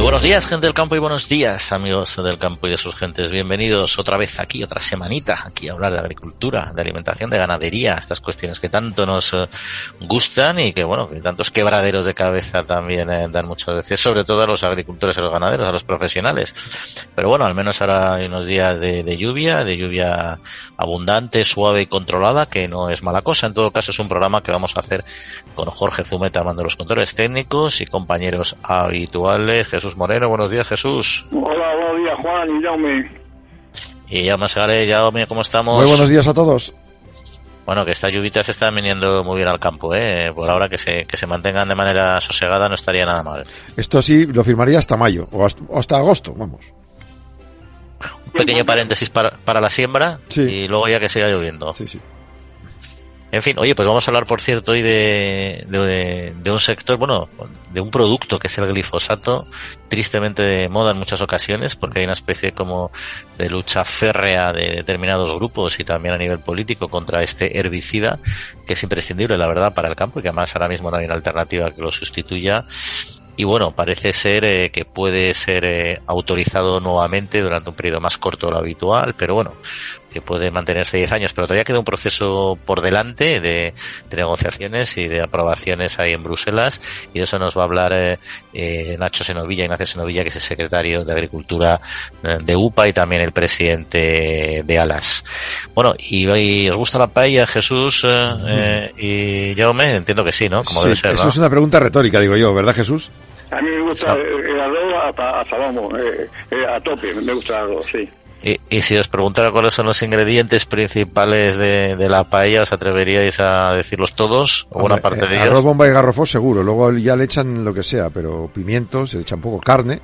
Buenos días, gente del campo, y buenos días, amigos del campo y de sus gentes. Bienvenidos otra vez aquí, otra semanita, aquí a hablar de agricultura, de alimentación, de ganadería, estas cuestiones que tanto nos eh, gustan y que, bueno, que tantos quebraderos de cabeza también eh, dan muchas veces, sobre todo a los agricultores a los ganaderos, a los profesionales. Pero bueno, al menos ahora hay unos días de, lluvia, de lluvia abundante, suave y controlada, que no es mala cosa. En todo caso, es un programa que vamos a hacer con Jorge Zumeta, armando los controles técnicos y compañeros habituales. Jesús Moreno, buenos días, Jesús. Hola, buenos días, Juan y Jaume. Y Jaume Segare, Jaume, ¿cómo estamos? Muy buenos días a todos. Bueno, que estas lluvitas se están viniendo muy bien al campo, ¿eh? Por ahora que se, que se mantengan de manera sosegada no estaría nada mal. Esto sí lo firmaría hasta mayo o hasta, o hasta agosto, vamos. Un pequeño paréntesis para, para la siembra Sí. y luego ya que siga lloviendo. Sí, sí. En fin, oye, pues vamos a hablar, por cierto, hoy de, de, un sector, bueno, de un producto que es el glifosato, tristemente de moda en muchas ocasiones, porque hay una especie como de lucha férrea de determinados grupos y también a nivel político contra este herbicida, que es imprescindible, la verdad, para el campo y que además ahora mismo no hay una alternativa que lo sustituya. Y bueno, parece ser eh, que puede ser eh, autorizado nuevamente durante un periodo más corto de lo habitual, pero bueno, que puede mantenerse 10 años, pero todavía queda un proceso por delante de, de negociaciones y de aprobaciones ahí en Bruselas y de eso nos va a hablar eh, eh, Nacho Senovilla, Ignacio Senovilla, que es el secretario de Agricultura eh, de UPA y también el presidente de ALAS. Bueno, y, y ¿os gusta la paella, Jesús eh, eh, y Jaume? Entiendo que sí, ¿no? Como Sí, debe ser, eso ¿no? es una pregunta retórica, digo yo, ¿verdad, Jesús? A mí me gusta el arroz hasta, hasta vamos, eh, eh, a tope, me gusta el arroz, sí. Y, y si os preguntara cuáles son los ingredientes principales de, de la paella, ¿os atreveríais a decirlos todos? ¿O buena parte eh, de ellos? Arroz, bomba y garrofós seguro. Luego ya le echan lo que sea, pero pimientos, le echa un poco carne.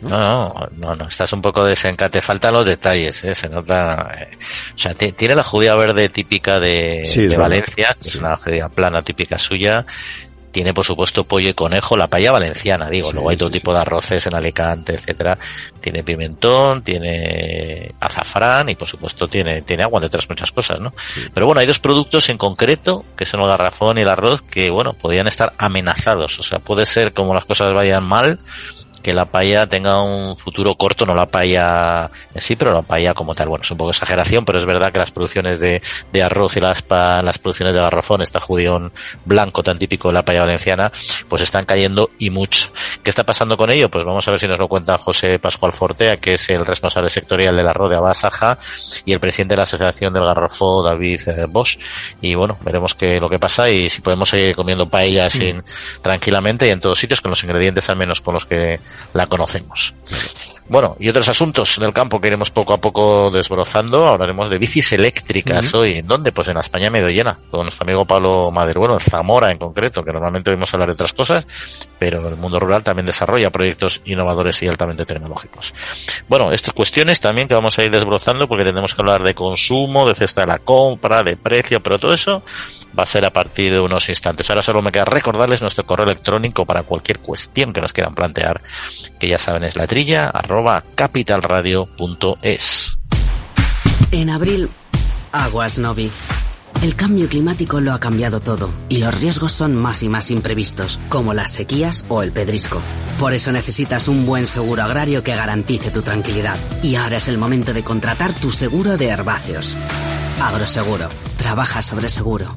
No, no, no, no, estás un poco desencate, faltan los detalles, ¿eh? se nota. eh. O sea, ti- tiene la judía verde típica de, Sí. Valencia, que es una judía plana típica suya. Tiene, por supuesto, pollo y conejo, la paella valenciana, digo. Sí, Luego hay todo sí, tipo de arroces en Alicante, etcétera. Tiene pimentón, tiene azafrán y, por supuesto, tiene, tiene agua, entre otras muchas cosas, ¿no? Pero bueno, hay dos productos en concreto, que son el garrafón y el arroz, que, bueno, podrían estar amenazados. O sea, puede ser como las cosas vayan mal, que la paella tenga un futuro corto, no la paella en sí, pero la paella como tal. Bueno, es un poco exageración, pero es verdad que las producciones de, de arroz y las, pa- las producciones de garrafón, esta judión blanco tan típico de la paella valenciana, pues están cayendo y mucho. ¿Qué está pasando con ello? Pues vamos a ver si nos lo cuenta José Pascual Fortea, que es el responsable sectorial del arroz de Abasaja y el presidente de la Asociación del Garrafó, David eh, Bosch. Y bueno, veremos qué lo que pasa y si podemos seguir comiendo paella sin, tranquilamente y en todos sitios con los ingredientes al menos con los que la conocemos. Bueno, y otros asuntos del campo que iremos poco a poco desbrozando. Hablaremos de bicis eléctricas hoy. ¿En dónde? Pues en la España medio llena, con nuestro amigo Pablo Madero, bueno, en Zamora en concreto, que normalmente oímos hablar de otras cosas, pero el mundo rural también desarrolla proyectos innovadores y altamente tecnológicos. Bueno, estas cuestiones también que vamos a ir desbrozando porque tenemos que hablar de consumo, de cesta de la compra, de precio, pero todo eso va a ser a partir de unos instantes. Ahora solo me queda recordarles nuestro correo electrónico para cualquier cuestión que nos quieran plantear, que ya saben es la trilla arroba capitalradio.es. En abril, aguas Novi. El cambio climático lo ha cambiado todo y los riesgos son más y más imprevistos, como las sequías o el pedrisco. Por eso necesitas un buen seguro agrario que garantice tu tranquilidad. Y ahora es el momento de contratar tu seguro de herbáceos. Agroseguro. Trabaja sobre seguro.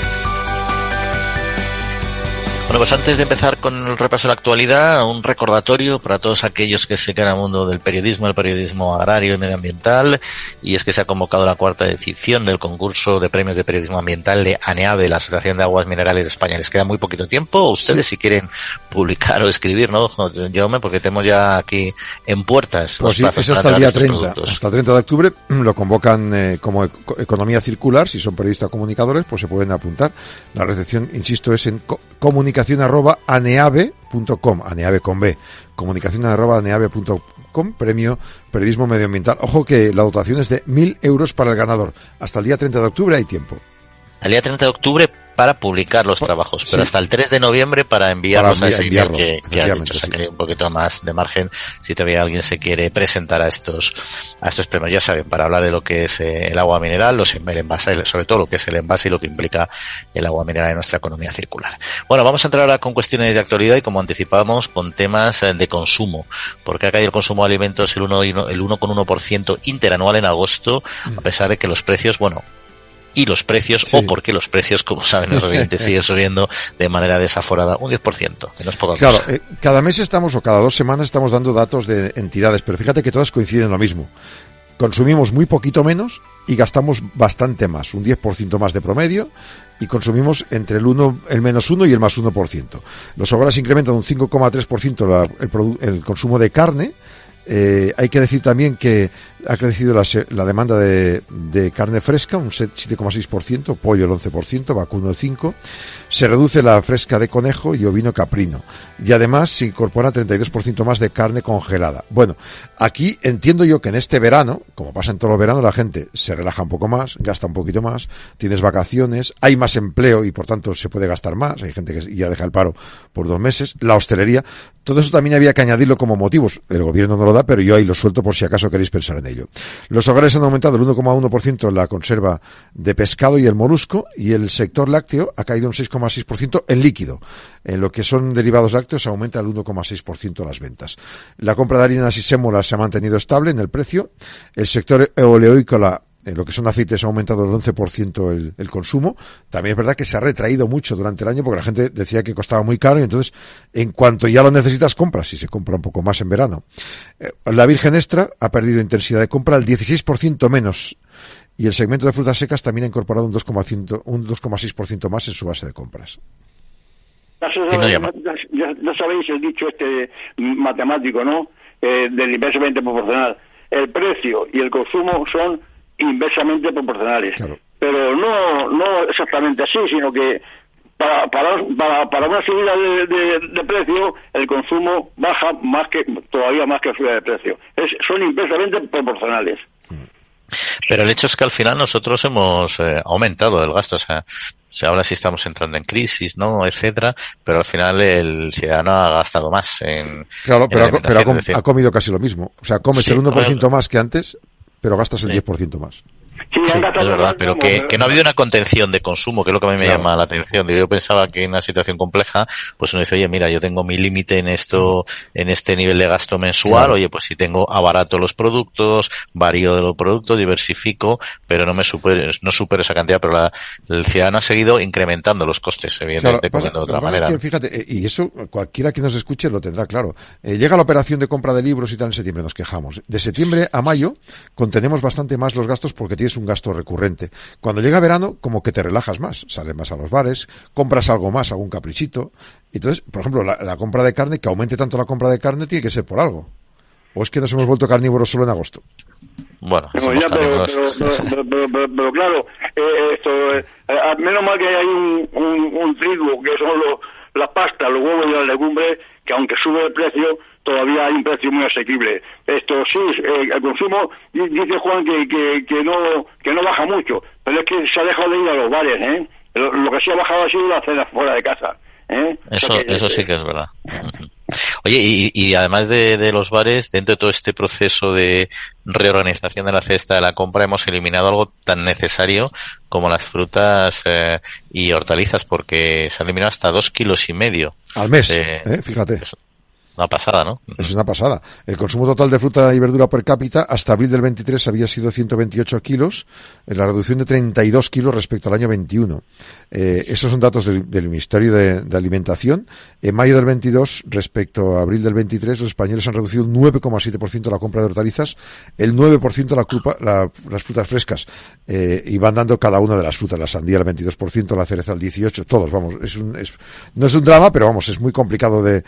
Bueno, pues antes de empezar con el repaso de la actualidad, un recordatorio para todos aquellos que se quedan al mundo del periodismo, el periodismo agrario y medioambiental, y es que se ha convocado la cuarta edición del concurso de premios de periodismo ambiental de ANEAVE, la Asociación de Aguas Minerales de España. Les queda muy poquito tiempo. Ustedes, si quieren publicar o escribir, ¿no, Jaume? Porque tenemos ya aquí en puertas Pues sí, plazos es hasta para el día entregar estos 30. productos. Hasta el 30 de octubre mm, lo convocan eh, como eco- economía circular. Si son periodistas comunicadores, pues se pueden apuntar. La recepción, insisto, es en co- comunicación arroba aneave.com, aneave con B, comunicación arroba aneave.com, premio periodismo medioambiental. Ojo que la dotación es de mil euros para el ganador. Hasta el día 30 de octubre hay tiempo. El día 30 de octubre para publicar los trabajos, pero hasta el 3 de noviembre para enviarlos a ese email que, que has dicho. O sea, que hay un poquito más de margen si todavía alguien se quiere presentar a estos, a estos premios. Ya saben, para hablar de lo que es eh, el agua mineral, los el envase, sobre todo lo que es el envase y lo que implica el agua mineral en nuestra economía circular. Bueno, vamos a entrar ahora con cuestiones de actualidad y como anticipábamos, con temas eh, de consumo, porque ha caído el consumo de alimentos el 1,1% el 1,1% interanual en agosto, a pesar de que los precios, bueno, y los precios, o porque los precios, como saben los oyentes, siguen subiendo de manera desaforada un 10%, que no es poca Claro, eh, cada mes estamos, o cada dos semanas estamos dando datos de entidades, pero fíjate que todas coinciden en lo mismo. Consumimos muy poquito menos y gastamos bastante más, un 10% más de promedio, y consumimos entre el 1, el menos 1 y el más 1%. Los hogares incrementan un 5,3% el, el consumo de carne, eh, hay que decir también que ha crecido la, demanda de, de, carne fresca, un 7,6%, pollo el 11%, vacuno el 5%, se reduce la fresca de conejo y ovino caprino. Y además se incorpora 32% más de carne congelada. Bueno, aquí entiendo yo que en este verano, como pasa en todo el verano, la gente se relaja un poco más, gasta un poquito más, tienes vacaciones, hay más empleo y por tanto se puede gastar más, hay gente que ya deja el paro por dos meses, la hostelería, todo eso también había que añadirlo como motivos. El gobierno no lo da, pero yo ahí lo suelto por si acaso queréis pensar en ello. Los hogares han aumentado el 1,1% en la conserva de pescado y el molusco y el sector lácteo ha caído un 6,6% en líquido. En lo que son derivados lácteos aumenta el 1,6% las ventas. La compra de harinas y sémolas se ha mantenido estable en el precio. El sector oleoícola en lo que son aceites ha aumentado el 11% el, el, consumo. También es verdad que se ha retraído mucho durante el año porque la gente decía que costaba muy caro y entonces en cuanto ya lo necesitas compras y se compra un poco más en verano. Eh, la Virgen Extra ha perdido intensidad de compra el 16% menos y el segmento de frutas secas también ha incorporado un 2,6% más en su base de compras. Ya, ya, ya, sabéis el dicho este matemático, ¿no? Eh, del inversamente proporcional. El precio y el consumo son inversamente proporcionales. Pero no, no exactamente así, sino que para, para, para, una subida de, de, precio, el consumo baja más que todavía más que la subida de precio. Es, son inversamente proporcionales. Pero el hecho es que al final nosotros hemos eh, aumentado el gasto, o sea, se habla si estamos entrando en crisis, ¿no? etcétera, pero al final el ciudadano ha gastado más en. Claro, pero, ha, pero ha, comido casi lo mismo. O sea, comes el 1% más que antes, pero gastas el sí. 10% más. Sí, es verdad, pero que, que, no ha habido una contención de consumo, que es lo que a mí me claro. llama la atención. Yo pensaba que en una situación compleja, pues uno dice, oye, mira, yo tengo mi límite en esto, en este nivel de gasto mensual, claro. oye, pues si tengo abarato los productos, varío de los productos, diversifico, pero no me supero, no supero esa cantidad, pero la, el ciudadano ha seguido incrementando los costes, evidentemente, claro, pasa, de otra manera. Es que, fíjate, y eso cualquiera que nos escuche lo tendrá claro. Eh, llega la operación de compra de libros y tal en septiembre, nos quejamos. De septiembre a mayo contenemos bastante más los gastos porque tienes un gasto recurrente. Cuando llega verano, como que te relajas más, sales más a los bares, compras algo más, algún caprichito. Entonces, por ejemplo, la, la, compra de carne, que aumente tanto la compra de carne, tiene que ser por algo. ¿O es que nos hemos vuelto carnívoros solo en agosto? Bueno, pero, ya, pero, pero, pero, claro, eh, esto, eh, menos mal que hay un, un, un trigo, que son los, las pastas, los huevos y las legumbres, que aunque sube el precio, todavía hay un precio muy asequible. Esto sí, eh, el consumo, dice Juan que, que, que, no, que no baja mucho, pero es que se ha dejado de ir a los bares, ¿eh? Lo, lo que sí ha bajado ha sido la cena fuera de casa. ¿eh? Eso, o sea que, eso sí que es verdad. Oye, y, y además de, de, los bares, dentro de todo este proceso de reorganización de la cesta de la compra, hemos eliminado algo tan necesario como las frutas eh, y hortalizas, porque se han eliminado hasta dos kilos y medio. Al mes, eh, fíjate. Eso. Una pasada, ¿no? Es una pasada. El consumo total de fruta y verdura per cápita hasta abril del 23 había sido 128 kilos, en la reducción de 32 kilos respecto al año 21. Eh, esos son datos del, Ministerio de, Alimentación. En mayo del 22, respecto a abril del 23, los españoles han reducido un 9,7% la compra de hortalizas, el 9% la, culpa, la, las frutas frescas, eh, y van dando cada una de las frutas, la sandía el 22%, la cereza el 18%, todos, vamos, es un, es, no es un drama, pero vamos, es muy complicado de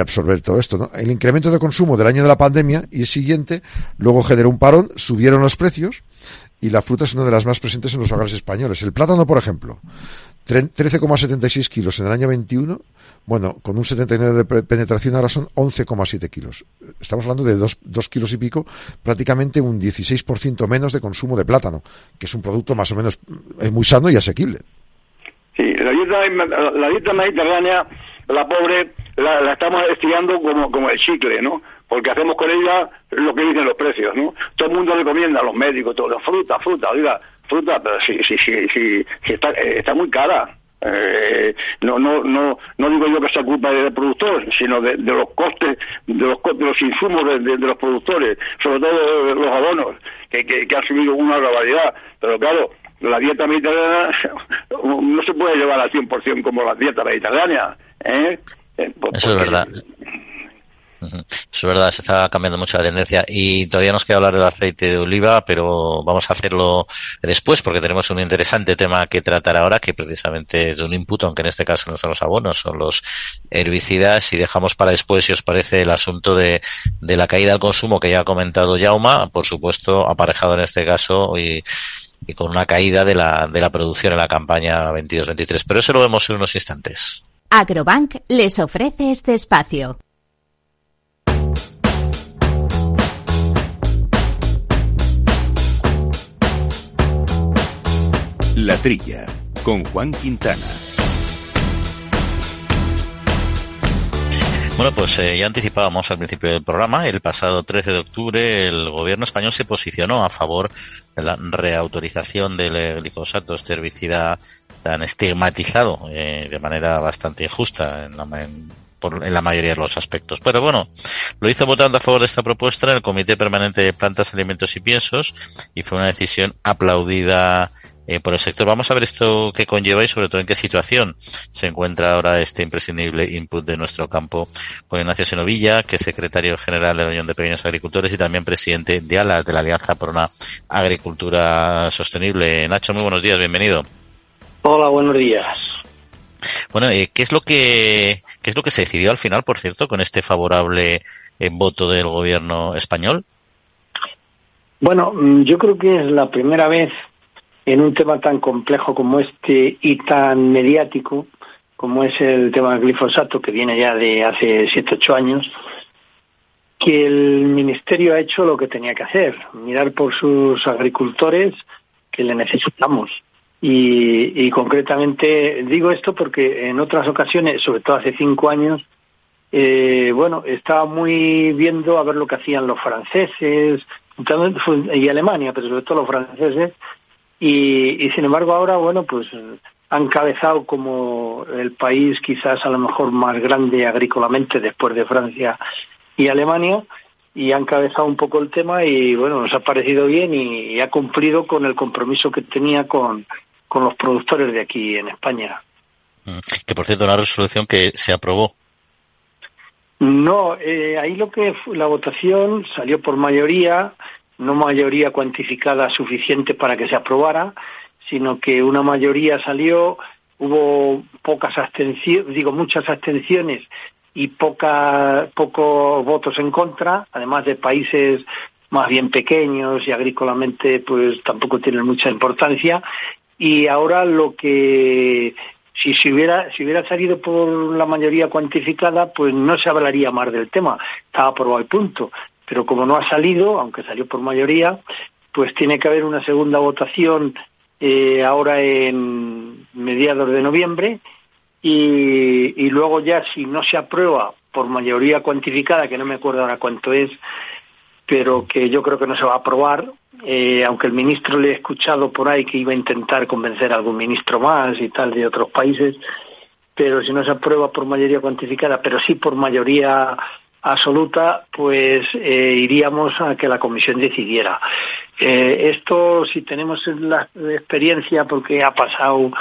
absorber todo esto. El incremento de consumo del año de la pandemia y el siguiente luego generó un parón, subieron los precios y la fruta es una de las más presentes en los hogares españoles. El plátano, por ejemplo, 13,76 kilos en el año 21, bueno, con un 79 de penetración ahora son 11,7 kilos. Estamos hablando de 2, 2 kilos y pico, prácticamente un 16% menos de consumo de plátano, que es un producto más o menos muy sano y asequible. Sí, la dieta, la dieta mediterránea, la pobre, la, estamos estirando como, como el chicle, ¿no? Porque hacemos con ella lo que dicen los precios, ¿no? Todo el mundo recomienda a los médicos, todo, fruta, fruta, oiga, fruta, pero sí, sí, sí, sí, está, eh, está muy cara. Eh, no, no, no, no digo yo que sea culpa del productor, sino de, los costes, de los, de los insumos de, los productores, sobre todo los abonos, que, que, que subido una barbaridad. Pero claro, la dieta mediterránea no se puede llevar al 100% como la dieta mediterránea. ¿eh? Eh Eso es verdad. Eso es verdad, se está cambiando mucho la tendencia y todavía nos queda hablar del aceite de oliva, pero vamos a hacerlo después porque tenemos un interesante tema que tratar ahora que precisamente es de un input, aunque en este caso no son los abonos, son los herbicidas y dejamos para después, si os parece, el asunto de, de la caída del consumo que ya ha comentado Jauma, por supuesto, aparejado en este caso y y con una caída de la, de la producción en la campaña 22-23. Pero eso lo vemos en unos instantes. Agrobank les ofrece este espacio. La Trilla, con Juan Quintana. Bueno, pues eh, ya anticipábamos al principio del programa, el pasado 13 de octubre el gobierno español se posicionó a favor de la reautorización del glifosato, este herbicida tan estigmatizado eh, de manera bastante injusta en la, en la mayoría de los aspectos. Pero bueno, lo hizo votando a favor de esta propuesta en el Comité Permanente de Plantas, Alimentos y Piensos y fue una decisión aplaudida eh, por el sector. Vamos a ver esto que conlleva y sobre todo en qué situación se encuentra ahora este imprescindible input de nuestro campo con Ignacio Senovilla, que es secretario general de la Unión de Pequeños Agricultores y también presidente de ALAS, de la Alianza por una Agricultura Sostenible. Nacho, muy buenos días, bienvenido. Hola, buenos días. Bueno, eh, ¿qué es lo que qué es lo que se decidió al final, por cierto, con este favorable eh, voto del gobierno español? Bueno, mm, yo creo que es la primera vez en un tema tan complejo como este y tan mediático como es el tema del glifosato, que viene ya de hace siete, ocho años, que el Ministerio ha hecho lo que tenía que hacer, mirar por sus agricultores que le necesitamos. Y, y concretamente digo esto porque en otras ocasiones, sobre todo hace cinco años, eh, bueno, estaba muy viendo a ver lo que hacían los franceses y Alemania, pero sobre todo los franceses, y, sin embargo ahora, bueno, pues han cabezado como el país quizás a lo mejor más grande agrícolamente después de Francia y Alemania y han cabezado un poco el tema y bueno, nos ha parecido bien y, ha cumplido con el compromiso que tenía con, con los productores de aquí en España. Mm. Que por cierto, una resolución que se aprobó. No, eh, ahí lo que la votación salió por mayoría, no mayoría cuantificada suficiente para que se aprobara, sino que una mayoría salió, hubo pocas abstenciones, digo muchas abstenciones y poca, pocos votos en contra, además de países más bien pequeños y agrícolamente pues tampoco tienen mucha importancia. Y ahora lo que si se hubiera si hubiera salido por la mayoría cuantificada pues no se hablaría más del tema. Estaba aprobado el punto pero como no ha salido, aunque salió por mayoría, pues tiene que haber una segunda votación eh, ahora en mediados de noviembre y, luego ya si no se aprueba por mayoría cuantificada, que no me acuerdo ahora cuánto es, pero que yo creo que no se va a aprobar, eh, aunque el ministro le he escuchado por ahí que iba a intentar convencer a algún ministro más y tal de otros países, pero si no se aprueba por mayoría cuantificada, pero sí por mayoría absoluta, pues eh, iríamos a que la comisión decidiera. Eh, esto, si tenemos la experiencia, porque ha pasado,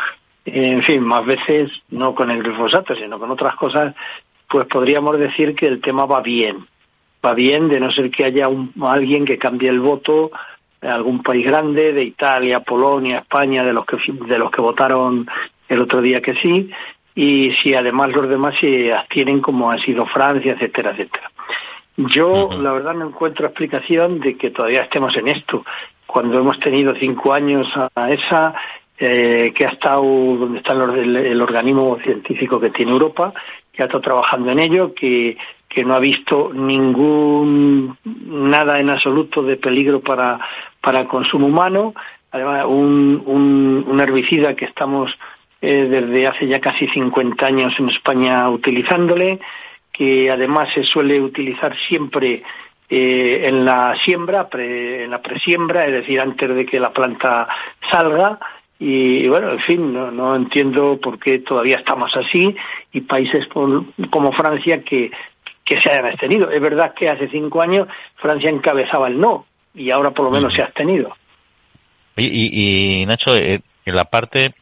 en fin, más veces, no con el glifosato, sino con otras cosas, pues podríamos decir que el tema va bien. Va bien, de no ser que haya un, alguien que cambie el voto de algún país grande, de Italia, Polonia, España, de los que de los que votaron el otro día que sí, y si además los demás se abstienen como ha sido Francia, etcétera, etcétera. Yo, la verdad, no encuentro explicación de que todavía estemos en esto, cuando hemos tenido cinco años a esa, eh, que ha estado donde está el, organismo científico que tiene Europa, que ha estado trabajando en ello, que, que no ha visto ningún nada en absoluto de peligro para, para el consumo humano, además un, un, un herbicida que estamos eh, desde hace ya casi 50 años en España utilizándole, que además se suele utilizar siempre eh, en la siembra, en la presiembra, es decir, antes de que la planta salga. Y, bueno, en fin, no, entiendo por qué todavía estamos así y países como Francia que, que se hayan abstenido. Es verdad que hace cinco años Francia encabezaba el no y ahora por lo menos se ha abstenido. Y, y, Nacho, eh, en la parte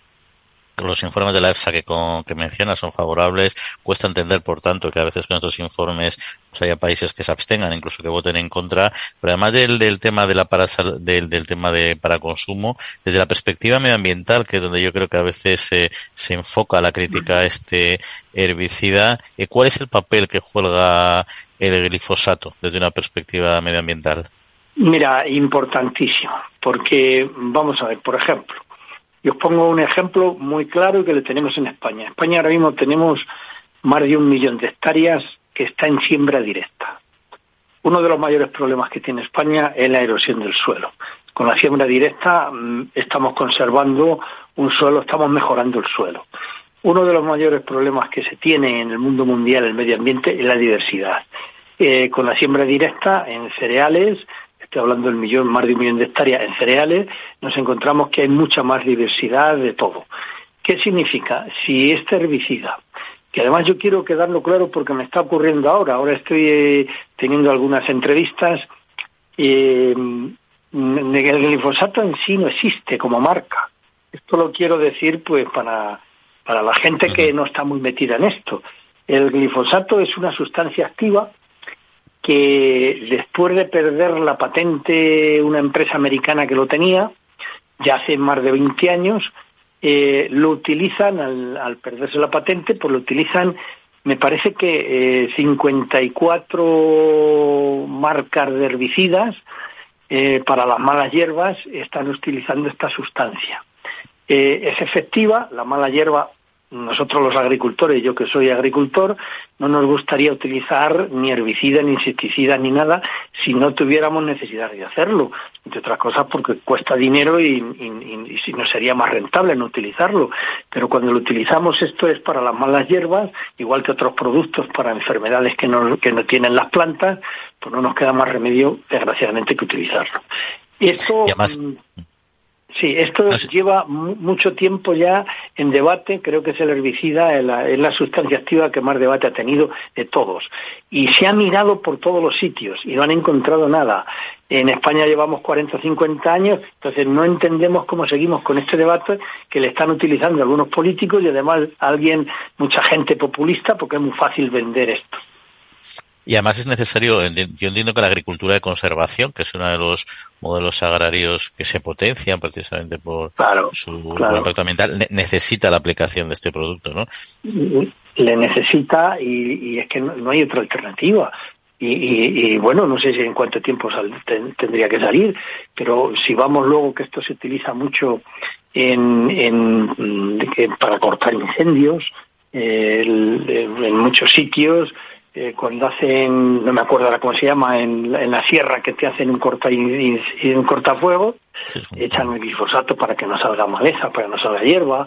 los informes de la EFSA que, con, que menciona son favorables. Cuesta entender, por tanto, que a veces con otros informes pues haya países que se abstengan, incluso que voten en contra. Pero además del, del tema de la para, del, del tema de para consumo, desde la perspectiva medioambiental, que es donde yo creo que a veces se, se enfoca la crítica a este herbicida, eh, ¿cuál es el papel que juega el glifosato desde una perspectiva medioambiental? Mira, importantísimo, porque vamos a ver, por ejemplo, y os pongo un ejemplo muy claro que le tenemos en España. En España ahora mismo tenemos más de un millón de hectáreas que está en siembra directa. Uno de los mayores problemas que tiene España es la erosión del suelo. Con la siembra directa mm, estamos conservando un suelo, estamos mejorando el suelo. Uno de los mayores problemas que se tiene en el mundo mundial, el medio ambiente, es la diversidad. Eh, con la siembra directa en cereales estoy hablando del millón, más de un millón de hectáreas en cereales, nos encontramos que hay mucha más diversidad de todo. ¿Qué significa? Si este herbicida, que además yo quiero quedarlo claro porque me está ocurriendo ahora, ahora estoy eh, teniendo algunas entrevistas, eh, el glifosato en sí no existe como marca. Esto lo quiero decir pues para, para la gente que no está muy metida en esto. El glifosato es una sustancia activa que después de perder la patente una empresa americana que lo tenía, ya hace más de 20 años, eh, lo utilizan, al, perderse la patente, pues lo utilizan, me parece que eh, 54 marcas de herbicidas eh, para las malas hierbas están utilizando esta sustancia. Eh, es efectiva, la mala hierba nosotros los agricultores, yo que soy agricultor, no nos gustaría utilizar ni herbicida, ni insecticida, ni nada si no tuviéramos necesidad de hacerlo. Entre otras cosas porque cuesta dinero y, si no sería más rentable no utilizarlo. Pero cuando lo utilizamos esto es para las malas hierbas, igual que otros productos para enfermedades que no, que no tienen las plantas, pues no nos queda más remedio, desgraciadamente, que utilizarlo. Esto, mm, Sí, esto lleva mucho tiempo ya en debate, creo que es el herbicida, es la, sustancia activa que más debate ha tenido de todos. Y se ha mirado por todos los sitios y no han encontrado nada. En España llevamos 40 o 50 años, entonces no entendemos cómo seguimos con este debate que le están utilizando algunos políticos y además alguien, mucha gente populista, porque es muy fácil vender esto. Y además es necesario, yo entiendo que la agricultura de conservación, que es uno de los modelos agrarios que se potencian precisamente por su impacto ambiental, necesita la aplicación de este producto, ¿no? Le necesita y, es que no, hay otra alternativa. Y, bueno, no sé si en cuánto tiempo tendría que salir, pero si vamos luego que esto se utiliza mucho en, en, para cortar incendios, en muchos sitios, eh, cuando hacen, no me acuerdo ahora cómo se llama, en, la sierra que te hacen un, corta, un cortafuego, echan el glifosato para que no salga maleza, para que no salga hierba.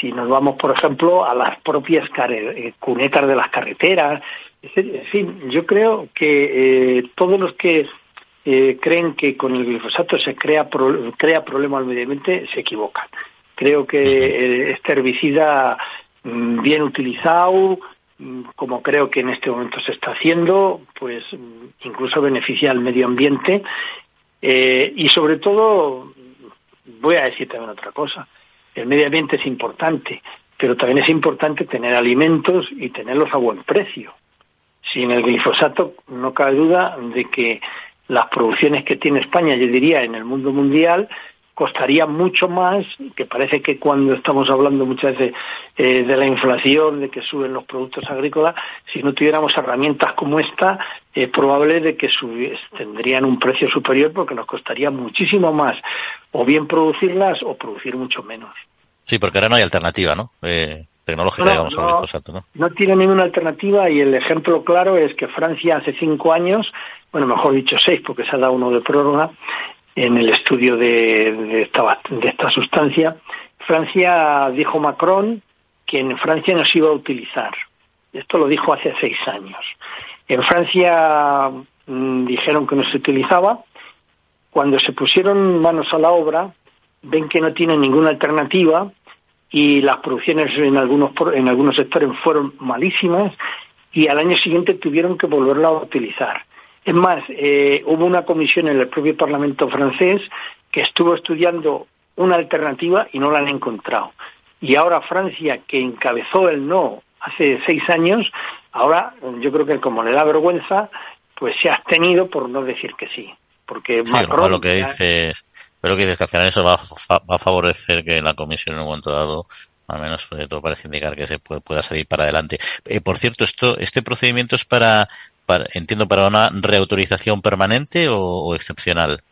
Si nos vamos, por ejemplo, a las propias eh, cunetas de las carreteras, en fin, yo creo que eh, todos los que creen que con el glifosato se crea, crea problema al medio ambiente se equivocan. Creo que este herbicida mm, bien utilizado, como creo que en este momento se está haciendo, pues mm, incluso beneficia al medio ambiente eh, y sobre todo, voy a decir también otra cosa, el medio ambiente es importante, pero también es importante tener alimentos y tenerlos a buen precio. Sin el glifosato no cabe duda de que las producciones que tiene España, yo diría, en el mundo mundial, costaría mucho más, que parece que cuando estamos hablando muchas veces eh, de la inflación, de que suben los productos agrícolas, si no tuviéramos herramientas como esta, es probable de que tendrían un precio superior porque nos costaría muchísimo más o bien producirlas o producir mucho menos. Sí, porque ahora no hay alternativa, ¿no? Eh, tecnológica, digamos, no, ¿no? No tiene ninguna alternativa y el ejemplo claro es que Francia hace cinco años, bueno, mejor dicho seis porque se ha dado uno de prórroga, en el estudio de, esta, de esta sustancia, Francia dijo Macron que en Francia no se iba a utilizar. Esto lo dijo hace seis años. En Francia mm, dijeron que no se utilizaba. Cuando se pusieron manos a la obra, ven que no tienen ninguna alternativa y las producciones en algunos en algunos sectores fueron malísimas y al año siguiente tuvieron que volverla a utilizar. Es más, eh, hubo una comisión en el propio Parlamento francés que estuvo estudiando una alternativa y no la han encontrado. Y ahora Francia, que encabezó el no hace seis años, ahora yo creo que como le da vergüenza, pues se ha abstenido por no decir que sí. Porque Macron, lo que dices, pero que dices que al final eso va, a favorecer que la comisión en un momento dado al menos todo parece indicar que se pueda salir para adelante. Eh, por cierto, esto, este procedimiento es para, entiendo, para una reautorización permanente o excepcional.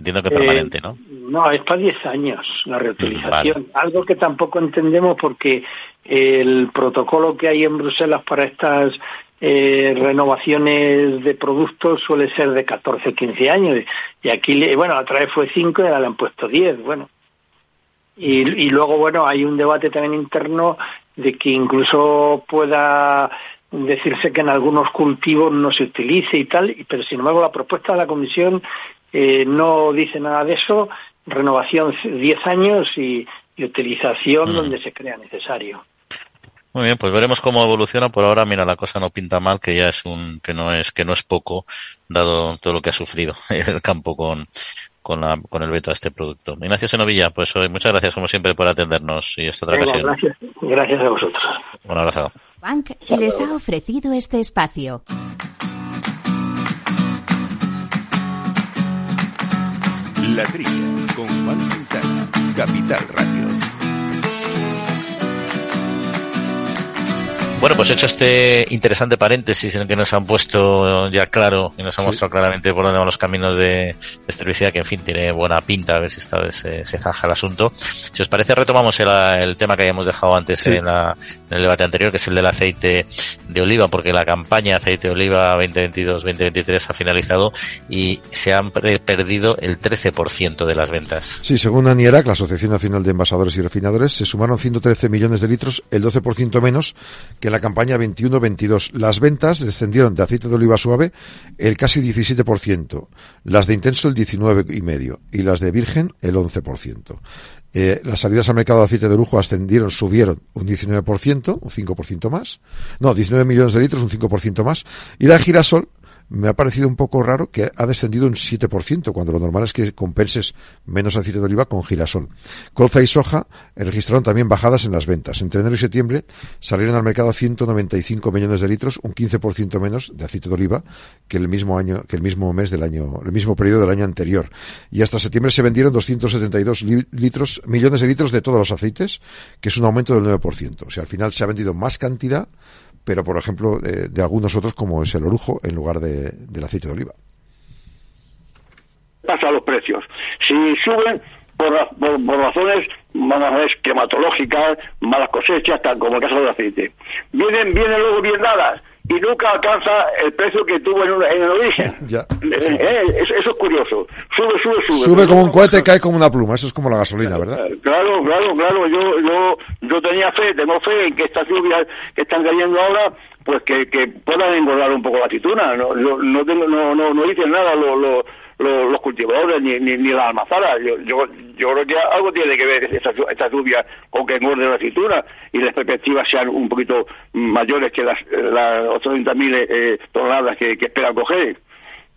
Entiendo que eh, permanente, ¿no? No, es para 10 años la reutilización. Algo que tampoco entendemos porque el protocolo que hay en Bruselas para estas eh, renovaciones de productos suele ser de 14, 15 años. Y aquí, bueno, la otra vez fue 5 y ahora le han puesto 10. Bueno. Y, y luego, bueno, hay un debate también interno de que incluso pueda decirse que en algunos cultivos no se utilice y tal, pero sin embargo la propuesta de la Comisión eh, no dice nada de eso, renovación 10 años y, utilización donde se crea necesario. Muy bien, pues veremos cómo evoluciona. Por ahora, mira, la cosa no pinta mal, que ya es un, que no es, que no es poco, dado todo lo que ha sufrido el campo con, con, la, con el veto a este producto. Ignacio Senovilla, pues muchas gracias como siempre por atendernos y esta otra ocasión. Gracias, gracias a vosotros. Un abrazo. Bank les ha ofrecido este espacio. La Trilla, con Juan Quintana, Capital Radio. Bueno, pues hecho este interesante paréntesis en el que nos han puesto ya claro y nos ha mostrado claramente por dónde van los caminos de, de que en fin tiene buena pinta, a ver si esta vez se, se zanja el asunto. Si os parece, retomamos el, tema que habíamos dejado antes en, el debate anterior, que es el del aceite de oliva, porque la campaña aceite de oliva 2022-2023 ha finalizado y se han perdido el 13% de las ventas. Sí, según ANIERAC, la Asociación Nacional de Envasadores y Refinadores, se sumaron 113 millones de litros, el 12% menos que la campaña 21-22. Las ventas descendieron de aceite de oliva suave el casi 17%, las de intenso el 19,5% y las de virgen el 11%. Eh, las salidas al mercado de aceite de lujo ascendieron, subieron un 19%, un 5% más. No, 19 millones de litros, un 5% más. Y la de girasol me ha parecido un poco raro que ha descendido un 7%, cuando lo normal es que compenses menos aceite de oliva con girasol. Colza y soja registraron también bajadas en las ventas. Entre enero y septiembre salieron al mercado 195 millones de litros, un 15% menos de aceite de oliva que el mismo año, que el mismo mes del año, el mismo periodo del año anterior. Y hasta septiembre se vendieron 272 litros, millones de litros de todos los aceites, que es un aumento del 9%. O sea, al final se ha vendido más cantidad pero por ejemplo de, algunos otros como es el orujo en lugar de, del aceite de oliva. Pasa los precios. Si suben por, por, razones vamos climatológicas, malas cosechas, tal como el caso del aceite. Vienen, vienen luego bien dadas y nunca alcanza el precio que tuvo en, en el origen. ya, eh, eh, eso, es curioso. Sube, sube, sube. Sube como un cohete, cae como una pluma. Eso es como la gasolina, ¿verdad? Claro, claro, claro. Yo, yo, yo tenía fe, tengo fe en que estas lluvias que están cayendo ahora, pues que, que puedan engordar un poco la aceituna. No, no, tengo, no, no, no dicen nada los, los, los, cultivadores ni, ni, ni las almazaras. Yo, yo, yo creo que algo tiene que ver esta, esta lluvia con que engorde la aceituna y las perspectivas sean un poquito mayores que las, las 800.000 eh, toneladas que, que esperan coger.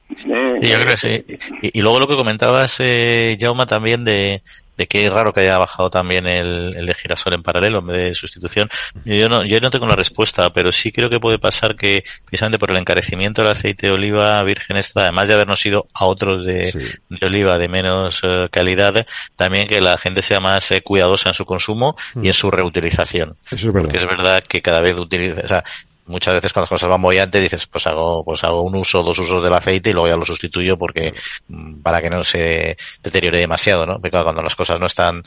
Yo creo que sí. Y, y, luego lo que comentabas, eh, Jauma, también de, de que es raro que haya bajado también el, el, de girasol en paralelo en vez de sustitución. Yo no, yo no tengo la respuesta, pero sí creo que puede pasar que, precisamente por el encarecimiento del aceite de oliva virgen extra, además de habernos ido a otros de, de oliva de menos eh, calidad, también que la gente sea más eh, cuidadosa en su consumo y en su reutilización. Eso es verdad. Porque es verdad que cada vez utiliza, o sea, muchas veces cuando las cosas van bollantes dices pues hago pues hago un uso dos usos del aceite y luego ya lo sustituyo porque mm, para que no se deteriore demasiado no porque cuando las cosas no están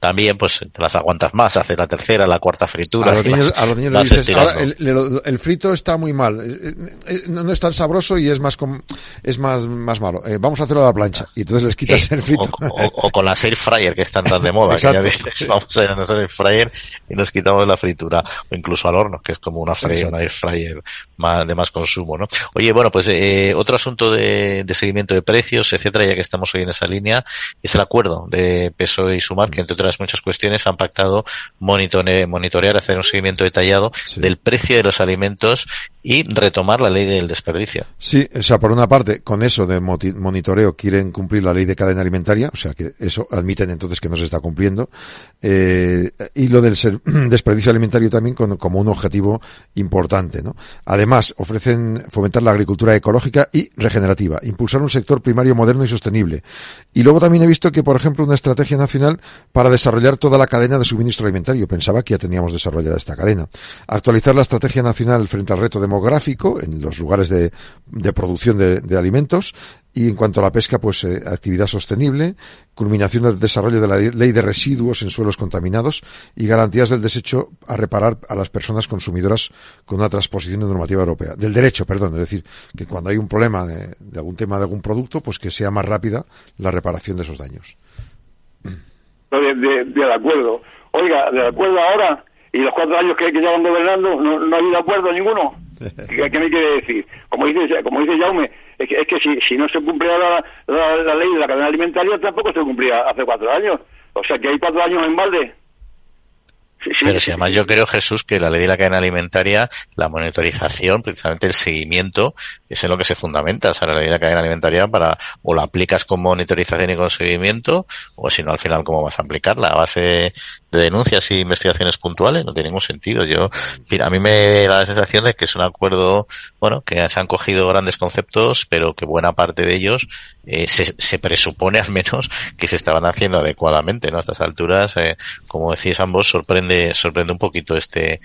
también pues te las aguantas más, haces la tercera, la cuarta fritura. A los niños, a los niños le dices, ahora, el, el, frito está muy mal, eh, eh, no, no, es tan sabroso y es más com, es más, más malo. Eh, vamos a hacerlo a la plancha. Y entonces les quitas el frito. O, o, o, con las air fryer que están tan de moda, que ya dices, vamos a ir a nuestra air fryer y nos quitamos la fritura. O incluso al horno, que es como una, una air fryer más, de más consumo, ¿no? Oye, bueno, pues eh, otro asunto de, de, seguimiento de precios, etcétera, ya que estamos hoy en esa línea, es el acuerdo de PSOE y Sumar, que entre otras muchas cuestiones han pactado monitore, monitorear, hacer un seguimiento detallado sí. del precio de los alimentos y retomar la ley del desperdicio. Sí, o sea, por una parte, con eso de monitoreo quieren cumplir la ley de cadena alimentaria, o sea, que eso admiten entonces que no se está cumpliendo, eh, y lo del desperdicio alimentario también como un objetivo importante, ¿no? Además, ofrecen fomentar la agricultura ecológica y regenerativa, impulsar un sector primario moderno y sostenible. Y luego también he visto que, por ejemplo, una estrategia nacional para desarrollar toda la cadena de suministro alimentario. Pensaba que ya teníamos desarrollada esta cadena. Actualizar la estrategia nacional frente al reto demográfico en los lugares de, de producción de, alimentos. Y en cuanto a la pesca, pues eh, actividad sostenible, culminación del desarrollo de la ley de residuos en suelos contaminados y garantías del desecho a reparar a las personas consumidoras con una transposición de normativa europea. Del derecho, perdón, es decir, que cuando hay un problema de, algún tema de algún producto, pues que sea más rápida la reparación de esos daños. De, acuerdo. Oiga, de acuerdo ahora y los cuatro años que, que llevan gobernando no, no hay de acuerdo ninguno. ¿Qué, ¿Qué, me quiere decir? Como dice, como dice Jaume, es que, es que si, si no se cumplía la, la, la, ley de la cadena alimentaria, tampoco se cumplía hace cuatro años. O sea que hay cuatro años en balde. Sí, sí, Pero si además yo creo, Jesús, que la ley de la cadena alimentaria, la monitorización, precisamente el seguimiento, es en lo que se fundamenta. La ley de la cadena alimentaria para, o la aplicas con monitorización y con seguimiento, o si no, al final, ¿cómo vas a aplicarla? A base de denuncias y investigaciones puntuales, no tiene ningún sentido. Yo, mira, a mí me da la sensación de que es un acuerdo, bueno, que se han cogido grandes conceptos, pero que buena parte de ellos eh, se, se, presupone al menos que se estaban haciendo adecuadamente, ¿no? A estas alturas, eh, como decís ambos, sorprende, sorprende un poquito este,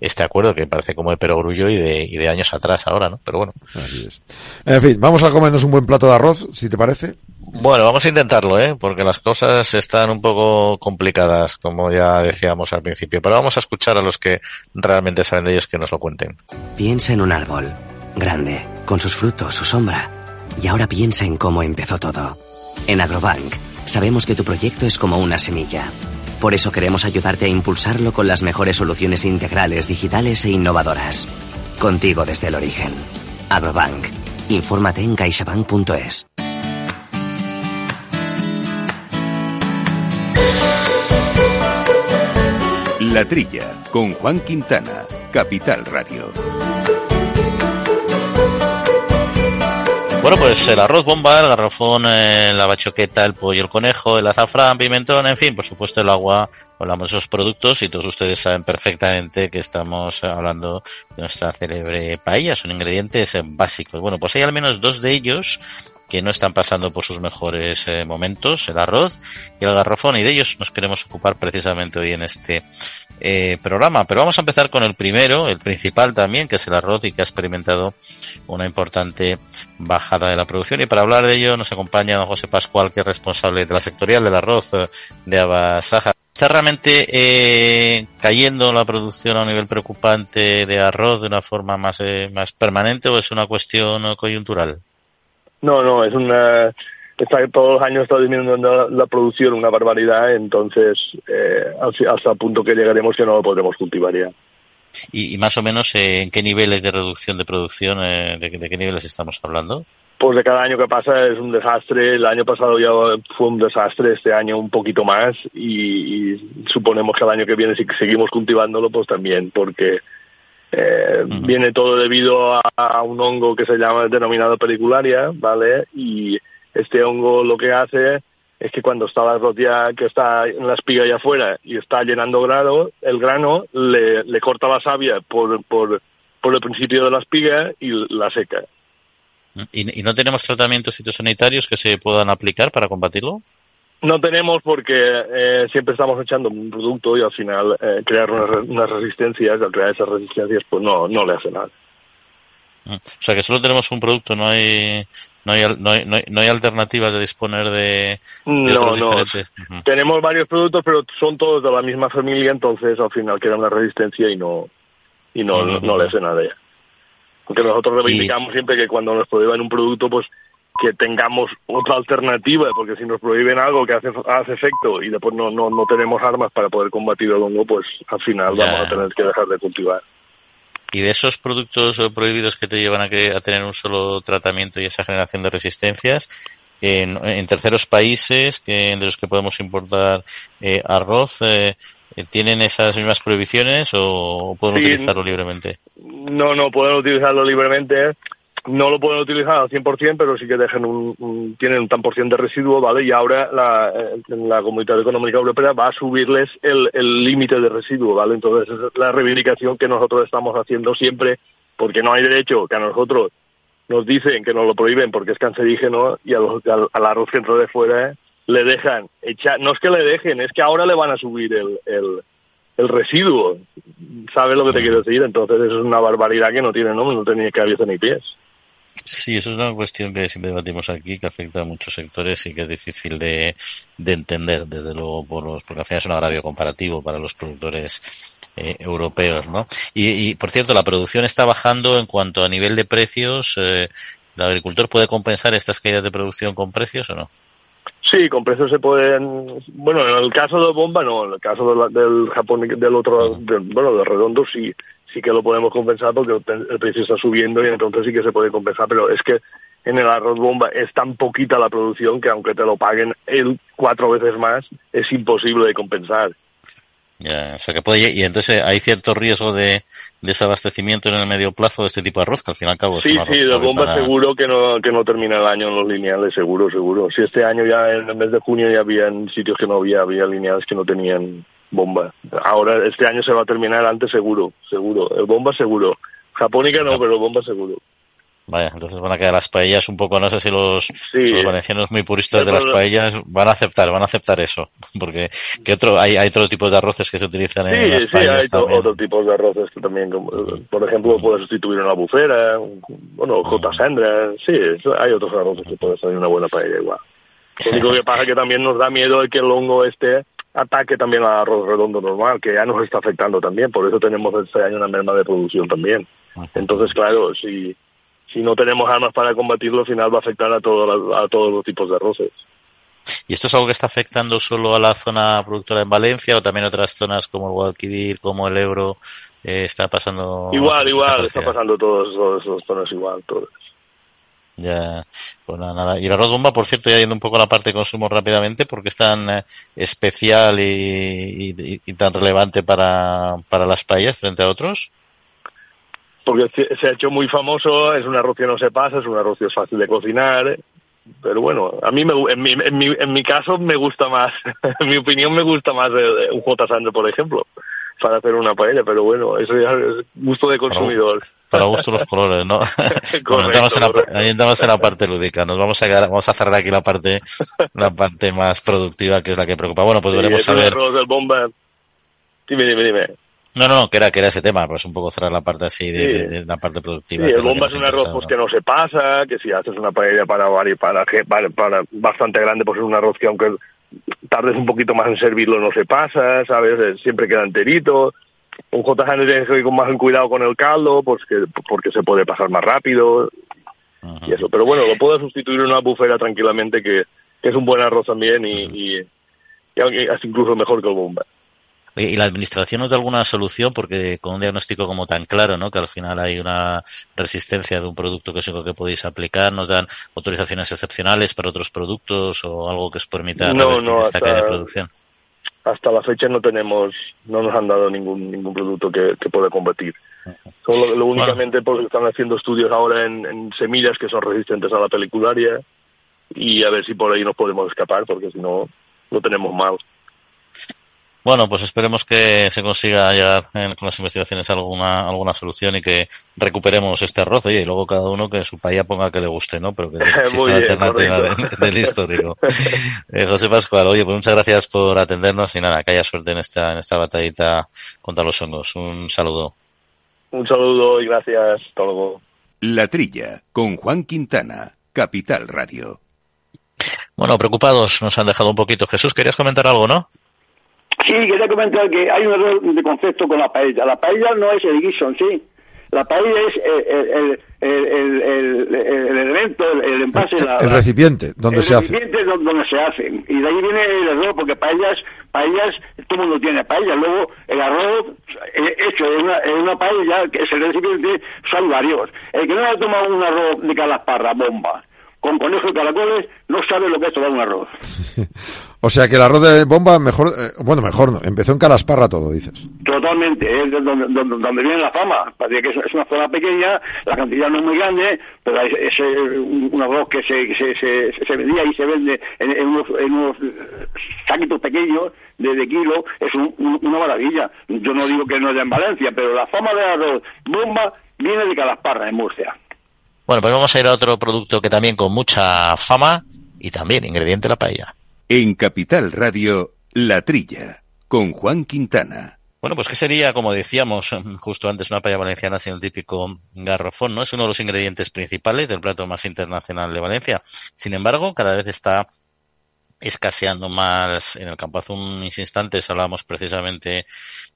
este acuerdo que parece como de perogrullo y de, y de años atrás ahora, ¿no? Pero bueno. Así es. En fin, vamos a comernos un buen plato de arroz, si te parece. Bueno, vamos a intentarlo, ¿eh? Porque las cosas están un poco complicadas, como ya decíamos al principio. Pero vamos a escuchar a los que realmente saben de ellos que nos lo cuenten. Piensa en un árbol, grande, con sus frutos, su sombra. Y ahora piensa en cómo empezó todo. En Agrobank, sabemos que tu proyecto es como una semilla. Por eso queremos ayudarte a impulsarlo con las mejores soluciones integrales, digitales e innovadoras. Contigo desde el origen. Agrobank. Infórmate en caixabank.es. La Trilla, con Juan Quintana, Capital Radio. Bueno, pues el arroz bomba, el garrafón, eh, la bachoqueta, el pollo, el conejo, el azafrán, pimentón, en fin, por supuesto el agua, hablamos de esos productos y todos ustedes saben perfectamente que estamos hablando de nuestra célebre paella, son ingredientes básicos. Bueno, pues hay al menos dos de ellos que no están pasando por sus mejores eh, momentos, el arroz y el garrafón, y de ellos nos queremos ocupar precisamente hoy en este eh, programa. Pero vamos a empezar con el primero, el principal también, que es el arroz y que ha experimentado una importante bajada de la producción. Y para hablar de ello nos acompaña don José Pascual, que es responsable de la sectorial del arroz eh, de Abasaja. ¿Está realmente eh, cayendo la producción a un nivel preocupante de arroz de una forma más, eh, más permanente o es una cuestión coyuntural? No, no, es una está todos los años está disminuyendo la, la producción una barbaridad, entonces eh, hasta el punto que llegaremos que no lo podremos cultivar ya. ¿Y, y más o menos eh, en qué niveles de reducción de producción, eh, de, de, qué niveles estamos hablando? Pues de cada año que pasa es un desastre. El año pasado ya fue un desastre, este año un poquito más y, y suponemos que el año que viene si seguimos cultivándolo pues también porque eh, uh -huh. viene todo debido a, a, un hongo que se llama denominado pericularia, ¿vale? Y este hongo lo que hace es que cuando está la ya que está en la espiga allá afuera y está llenando grano, el grano le, le corta la savia por, por, por el principio de la espiga y la seca. ¿Y, ¿Y, no tenemos tratamientos fitosanitarios que se puedan aplicar para combatirlo? No tenemos porque eh, siempre estamos echando un producto y al final eh, crear unas, unas resistencias, al crear esas resistencias, pues no, no le hace nada. Mm. O sea que solo tenemos un producto, no hay no hay, no hay, no hay, alternativas de disponer de, no, no. Tenemos varios productos, pero son todos de la misma familia, entonces al final queda una resistencia y no y no, no, le hace nada ya. Porque nosotros reivindicamos siempre que cuando nos prohíban un producto, pues que tengamos otra alternativa, porque si nos prohíben algo que hace, hace efecto y después no, no, no tenemos armas para poder combatir el hongo, pues al final vamos a tener que dejar de cultivar. Y de esos productos prohibidos que te llevan a, que, a tener un solo tratamiento y esa generación de resistencias, en, en terceros países que, de los que podemos importar eh, arroz, eh, ¿tienen esas mismas prohibiciones o pueden utilizarlo libremente? No, no, pueden utilizarlo libremente no lo pueden utilizar al 100%, pero sí que dejan un, tienen un tan por ciento de residuo, ¿vale? Y ahora la, eh, la Comunidad Económica Europea va a subirles el límite de residuo, ¿vale? Entonces es la reivindicación que nosotros estamos haciendo siempre, porque no hay derecho que a nosotros nos dicen que nos lo prohíben porque es cancerígeno y al, al, arroz que de fuera le dejan echar, no es que le dejen, es que ahora le van a subir el, el, el residuo. ¿Sabes lo que te quiero decir? Entonces eso es una barbaridad que no tiene nombre, no tiene cabeza ni pies. Sí, eso es una cuestión que siempre debatimos aquí, que afecta a muchos sectores y que es difícil de, de entender, desde luego, por los, porque al final es un agravio comparativo para los productores eh, europeos, ¿no? Y, y, por cierto, la producción está bajando en cuanto a nivel de precios. Eh, ¿El agricultor puede compensar estas caídas de producción con precios o no? Sí, con precios se pueden. Bueno, en el caso de bomba no, en el caso del Japón, del otro, bueno, de redondo sí sí que lo podemos compensar porque el precio está subiendo y entonces sí que se puede compensar, pero es que en el arroz bomba es tan poquita la producción que aunque te lo paguen el cuatro veces más, es imposible de compensar. Ya, o sea que puede, y entonces hay cierto riesgo de desabastecimiento en el medio plazo de este tipo de arroz, que al fin y al cabo Sí, sí, de bomba seguro que no, que no termina el año en los lineales, seguro, seguro. Si este año ya en el mes de junio ya había sitios que no había, había lineales que no tenían bomba. Ahora, este año se va a terminar antes seguro, seguro. El bomba seguro. Japónica no, pero bomba seguro. Vaya, entonces van a quedar las paellas un poco, no sé si los, los valencianos muy puristas de las paellas van a aceptar, van a aceptar eso, porque ¿qué otro, hay, hay otro tipo de arroces que se utilizan en las paellas Sí, hay otro tipo de arroces que también, por ejemplo, puedes sustituir una bufera, bueno, J. Sandra, sí, hay otros arroces que pueden salir una buena paella igual. Lo único que pasa es que también nos da miedo el que el hongo este ataque también al arroz redondo normal, que ya nos está afectando también, por eso tenemos este año una merma de producción también. Entonces, claro, si, si no tenemos armas para combatirlo, al final va a afectar a, a todos los tipos de arroces. ¿Y esto es algo que está afectando solo a la zona productora en Valencia o también otras zonas como el Guadalquivir, como el Ebro? Eh, está pasando. Igual, igual, está pasando todas esas zonas igual, todas. Ya, pues nada, Y el arroz bomba, por cierto, ya yendo un poco a la parte de consumo rápidamente, porque es tan eh, especial y, tan relevante para, para las paellas frente a otros. Porque se ha hecho muy famoso, es un arroz que no se pasa, es un arroz que es fácil de cocinar, pero bueno, a mí me, en, mi, en, mi, en mi caso me gusta más, en mi opinión me gusta más un J. Sandro, por ejemplo para hacer una paella, pero bueno, eso ya es gusto de consumidor. Para, gusto los colores, ¿no? ahí entramos en la parte lúdica. Nos vamos a quedar, vamos a cerrar aquí la parte, la parte más productiva, que es la que preocupa. Bueno, pues veremos a ver. Del bomba. Dime, dime, dime. No, no, que era, que era ese tema, pues un poco cerrar la parte así de, la parte productiva. Sí, el bomba es un arroz pues, que no se pasa, que si haces una paella para, para, para, para bastante grande, pues es un arroz que aunque tardes un poquito más en servirlo, no se pasa, ¿sabes? Eh, siempre queda enterito. Un J. tiene que ir con más cuidado con el caldo, pues porque se puede pasar más rápido y eso. Pero bueno, lo puedo sustituir en una bufera tranquilamente, que, que es un buen arroz también y, y, y es incluso mejor que el bomba. ¿Y la administración nos da alguna solución? Porque con un diagnóstico como tan claro, ¿no? Que al final hay una resistencia de un producto que es que podéis aplicar, ¿nos dan autorizaciones excepcionales para otros productos o algo que os permita no, no, esta caída de producción? Hasta la fecha no tenemos, no nos han dado ningún ningún producto que, que pueda combatir. Solo lo, únicamente porque están haciendo estudios ahora en, en semillas que son resistentes a la pelicularia y a ver si por ahí nos podemos escapar, porque si no, lo tenemos mal. Bueno, pues esperemos que se consiga llegar con las investigaciones alguna alguna solución y que recuperemos este arroz. y luego cada uno que su paella ponga que le guste, ¿no? Pero que exista una alternativa del histórico. Eh, José Pascual, oye, pues muchas gracias por atendernos y nada, que haya suerte en esta, en esta batallita contra los hongos. Un saludo. Un saludo y gracias. Hasta luego. La Trilla, con Juan Quintana, Capital Radio. Bueno, preocupados nos han dejado un poquito. Jesús, querías comentar algo, ¿no? Sí, quería comentar que hay un error de concepto con la paella. La paella no es el guiso sí. La paella es el, el, el, el elemento, el, envase. El, recipiente donde se hace. El recipiente donde se hace. Y de ahí viene el error, porque paellas, paellas, todo el mundo tiene paella. Luego, el arroz eh, hecho en una, en una paella, que es el recipiente, son varios. El que no ha tomado un arroz de calasparra, bomba, con conejos y caracoles, no sabe lo que es tomar un arroz. o sea que el arroz de bomba, mejor, eh, bueno, mejor no, empezó en Calasparra todo, dices. Totalmente, es donde, donde, viene la fama, parece que es una zona pequeña, la cantidad no es muy grande, pero es, un arroz que se, se, se, vendía y se vende en, unos, en unos saquitos pequeños de, de kilo, es una maravilla. Yo no digo que no haya en Valencia, pero la fama de arroz bomba viene de Calasparra, en Murcia. Bueno, pues vamos a ir a otro producto que también con mucha fama y también ingrediente la paella. En Capital Radio, La Trilla, con Juan Quintana. Bueno, pues que sería, como decíamos justo antes, una paella valenciana sin el típico garrofón, ¿no? Es uno de los ingredientes principales del plato más internacional de Valencia. Sin embargo, cada vez está escaseando más en el campo. Hace unos instantes hablábamos precisamente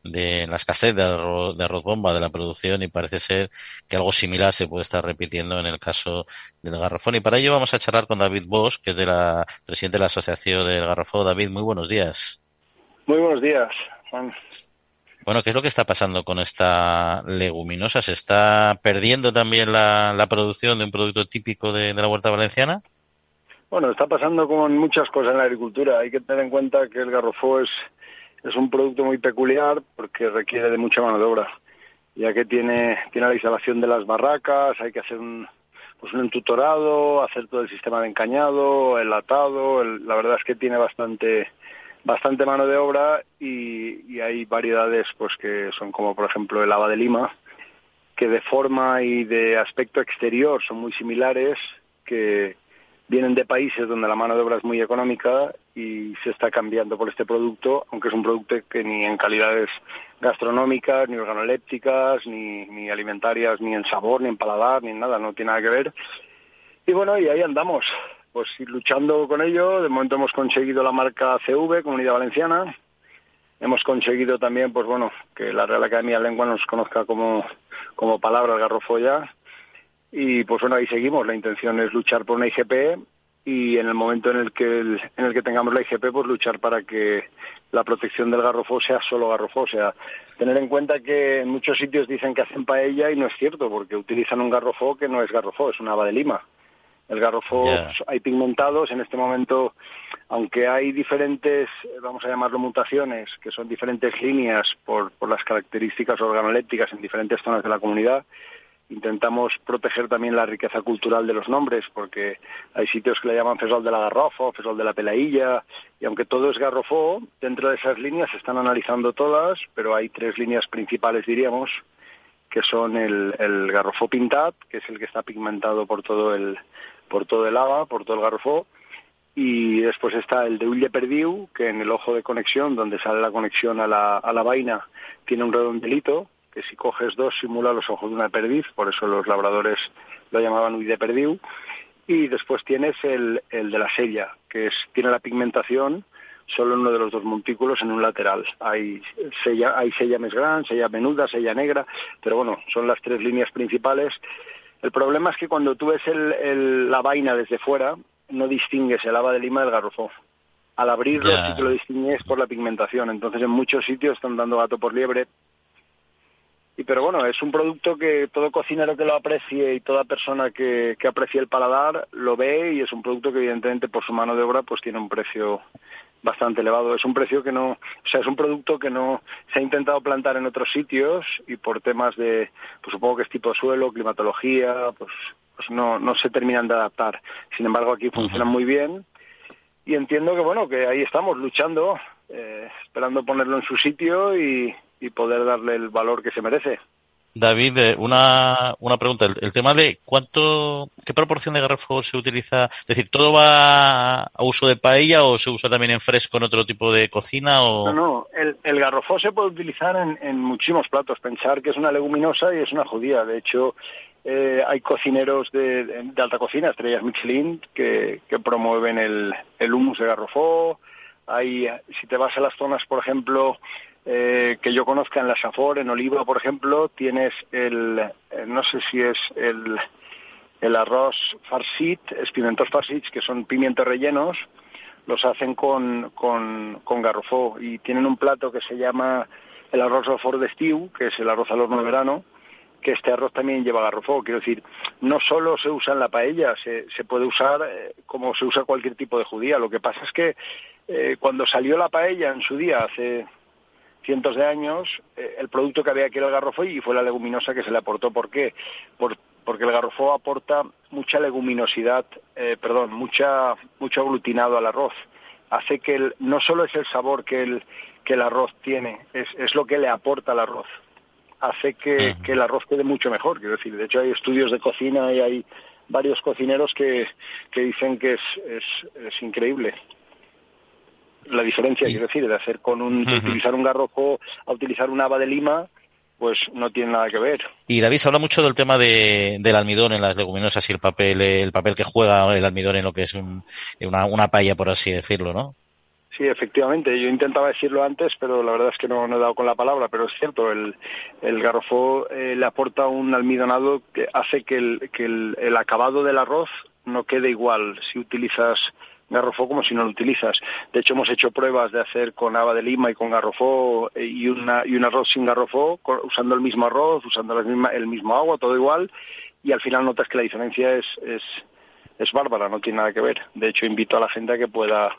de la escasez de arroz, bomba de la producción y parece ser que algo similar se puede estar repitiendo en el caso del garrafón. Y para ello vamos a charlar con David Bosch, que es de la presidente de la Asociación del Garrafón. David, muy buenos días. Muy buenos días, Bueno, ¿qué es lo que está pasando con esta leguminosa? ¿Se está perdiendo también la, producción de un producto típico de la huerta valenciana? Bueno, está pasando como en muchas cosas en la agricultura. Hay que tener en cuenta que el garrofó es, es un producto muy peculiar porque requiere de mucha mano de obra, ya que tiene, tiene la instalación de las barracas, hay que hacer un, pues un entutorado, hacer todo el sistema de encañado, el atado, la verdad es que tiene bastante bastante mano de obra y, y, hay variedades pues que son como por ejemplo el haba de lima que de forma y de aspecto exterior son muy similares que, vienen de países donde la mano de obra es muy económica y se está cambiando por este producto, aunque es un producto que ni en calidades gastronómicas, ni organolépticas, ni, ni alimentarias, ni en sabor, ni en paladar, ni en nada, no tiene nada que ver. Y bueno, y ahí andamos, pues luchando con ello. De momento hemos conseguido la marca CV, Comunidad Valenciana. Hemos conseguido también, pues bueno, que la Real Academia de Lengua nos conozca como, como palabra garrofolla y pues bueno, ahí seguimos. La intención es luchar por una IGP y en el momento en el que en el que tengamos la IGP, pues luchar para que la protección del garrofó sea solo garrofó. O sea, tener en cuenta que en muchos sitios dicen que hacen paella y no es cierto, porque utilizan un garrofó que no es garrofó, es una haba de lima. El garrofó hay pigmentados en este momento, aunque hay diferentes, vamos a llamarlo mutaciones, que son diferentes líneas por, por las características organolépticas en diferentes zonas de la comunidad, intentamos proteger también la riqueza cultural de los nombres, porque hay sitios que le llaman Fesol de la Garrofo, Fesol de la Pelailla, y aunque todo es garrofo, dentro de esas líneas se están analizando todas, pero hay tres líneas principales, diríamos, que son el, el garrofó pintat, que es el que está pigmentado por todo el, por todo el agua, por todo el garrofó, y después está el de Ulle Perdiu, que en el ojo de conexión, donde sale la conexión a la, a la vaina, tiene un redondelito, que si coges dos simula los ojos de una perdiz, por eso los labradores lo llamaban huide perdiu. Y después tienes el, el de la sella, que es, tiene la pigmentación solo en uno de los dos montículos en un lateral. Hay sella, hay sella grande, sella menuda, sella negra, pero bueno, son las tres líneas principales. El problema es que cuando tú ves el, la vaina desde fuera, no distingues el haba de lima del garrofó. Al abrirlo sí que lo distingues por la pigmentación. Entonces en muchos sitios están dando gato por liebre y pero bueno, es un producto que todo cocinero que lo aprecie y toda persona que, que aprecie el paladar lo ve y es un producto que evidentemente por su mano de obra pues tiene un precio bastante elevado. Es un precio que no, o sea, es un producto que no se ha intentado plantar en otros sitios y por temas de, pues supongo que es tipo de suelo, climatología, pues, pues no, no se terminan de adaptar. Sin embargo, aquí funcionan muy bien y entiendo que bueno, que ahí estamos luchando, eh, esperando ponerlo en su sitio y, y poder darle el valor que se merece. David, eh, una, una pregunta. El, tema de cuánto, qué proporción de garrafo se utiliza, es decir, ¿todo va a uso de paella o se usa también en fresco en otro tipo de cocina? O... No, no, el, el garrofó se puede utilizar en, en muchísimos platos. Pensar que es una leguminosa y es una judía. De hecho, eh, hay cocineros de, alta cocina, estrellas Michelin, que, promueven el, el humus de garrofó. Hay, si te vas a las zonas, por ejemplo, eh, que yo conozca en la Safor, en Oliva, por ejemplo, tienes el, eh, no sé si es el, el arroz farsit, es pimentos farsit, que son pimientos rellenos, los hacen con, con, con garrofó y tienen un plato que se llama el arroz de stew, que es el arroz al horno de verano, que este arroz también lleva garrofó. Quiero decir, no solo se usa en la paella, se, se puede usar eh, como se usa cualquier tipo de judía. Lo que pasa es que eh, cuando salió la paella en su día, hace cientos de años, eh, el producto que había aquí era el garrofó y fue la leguminosa que se le aportó. ¿Por qué? porque el garrofó aporta mucha leguminosidad, perdón, mucha, mucho aglutinado al arroz. Hace que no solo es el sabor que el, que el arroz tiene, es, es lo que le aporta al arroz hace que, el arroz quede mucho mejor. Quiero decir, de hecho hay estudios de cocina y hay varios cocineros que, que dicen que es, es, es increíble la diferencia, quiero decir, de hacer con un, utilizar un garrojo a utilizar un haba de lima, pues no tiene nada que ver. Y David se habla mucho del tema de, del almidón en las leguminosas y el papel, el papel que juega el almidón en lo que es un, una, una paella, por así decirlo, ¿no? Sí, efectivamente. Yo intentaba decirlo antes, pero la verdad es que no, he dado con la palabra. Pero es cierto, el, el garrofó eh, le aporta un almidonado que hace que, el, que el, el, acabado del arroz no quede igual si utilizas garrofó como si no lo utilizas. De hecho, hemos hecho pruebas de hacer con haba de lima y con garrofó eh, y, una, y un arroz sin garrofó, usando el mismo arroz, usando la misma, el mismo agua, todo igual. Y al final notas que la diferencia es, es, es bárbara, no tiene nada que ver. De hecho, invito a la gente a que pueda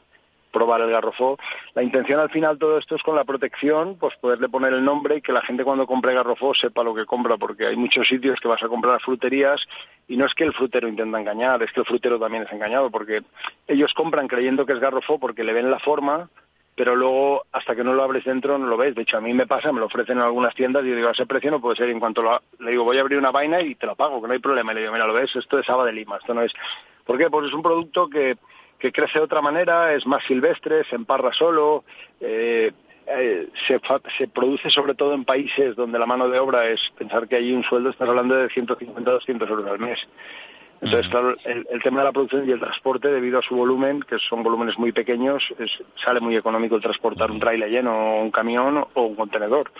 probar el garrofó. La intención al final todo esto es con la protección, pues poderle poner el nombre y que la gente cuando compre garrofó sepa lo que compra, porque hay muchos sitios que vas a comprar fruterías y no es que el frutero intenta engañar, es que el frutero también es engañado, porque ellos compran creyendo que es garrofó porque le ven la forma, pero luego hasta que no lo abres dentro no lo ves. De hecho, a mí me pasa, me lo ofrecen en algunas tiendas y yo digo, ese precio no puede ser. en cuanto le digo, voy a abrir una vaina y te lo pago, que no hay problema. Y le digo, mira, lo ves, esto es haba de lima, esto no es... ¿Por qué? Pues es un producto que que crece de otra manera, es más silvestre, se emparra solo, eh, eh, se, se, produce sobre todo en países donde la mano de obra es, pensar que hay un sueldo, estás hablando de 150 200 euros al mes. Entonces, claro, el, tema de la producción y el transporte, debido a su volumen, que son volúmenes muy pequeños, es, sale muy económico el transportar un trailer lleno, un camión o un contenedor.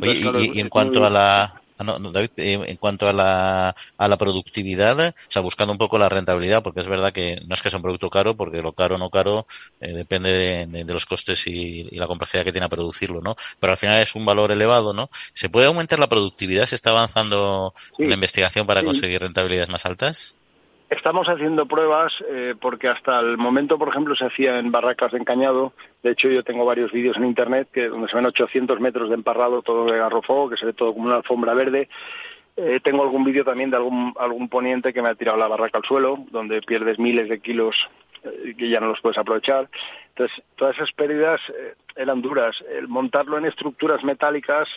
y, en cuanto a la, Ah, David, eh, en cuanto a la, a la productividad, o sea, buscando un poco la rentabilidad, porque es verdad que no es que sea un producto caro, porque lo caro o no caro eh, depende de, los costes y, la complejidad que tiene a producirlo, ¿no? Pero al final es un valor elevado, ¿no? ¿Se puede aumentar la productividad? ¿Se está avanzando la investigación para conseguir rentabilidades más altas? Estamos haciendo pruebas eh, porque hasta el momento, por ejemplo, se hacía en barracas de encañado. De hecho, yo tengo varios vídeos en Internet que donde se ven 800 metros de emparrado, todo de garrofuego, que se ve todo como una alfombra verde. Eh, tengo algún vídeo también de algún, algún poniente que me ha tirado la barraca al suelo, donde pierdes miles de kilos eh, que ya no los puedes aprovechar. Entonces, todas esas pérdidas eran duras. El montarlo en estructuras metálicas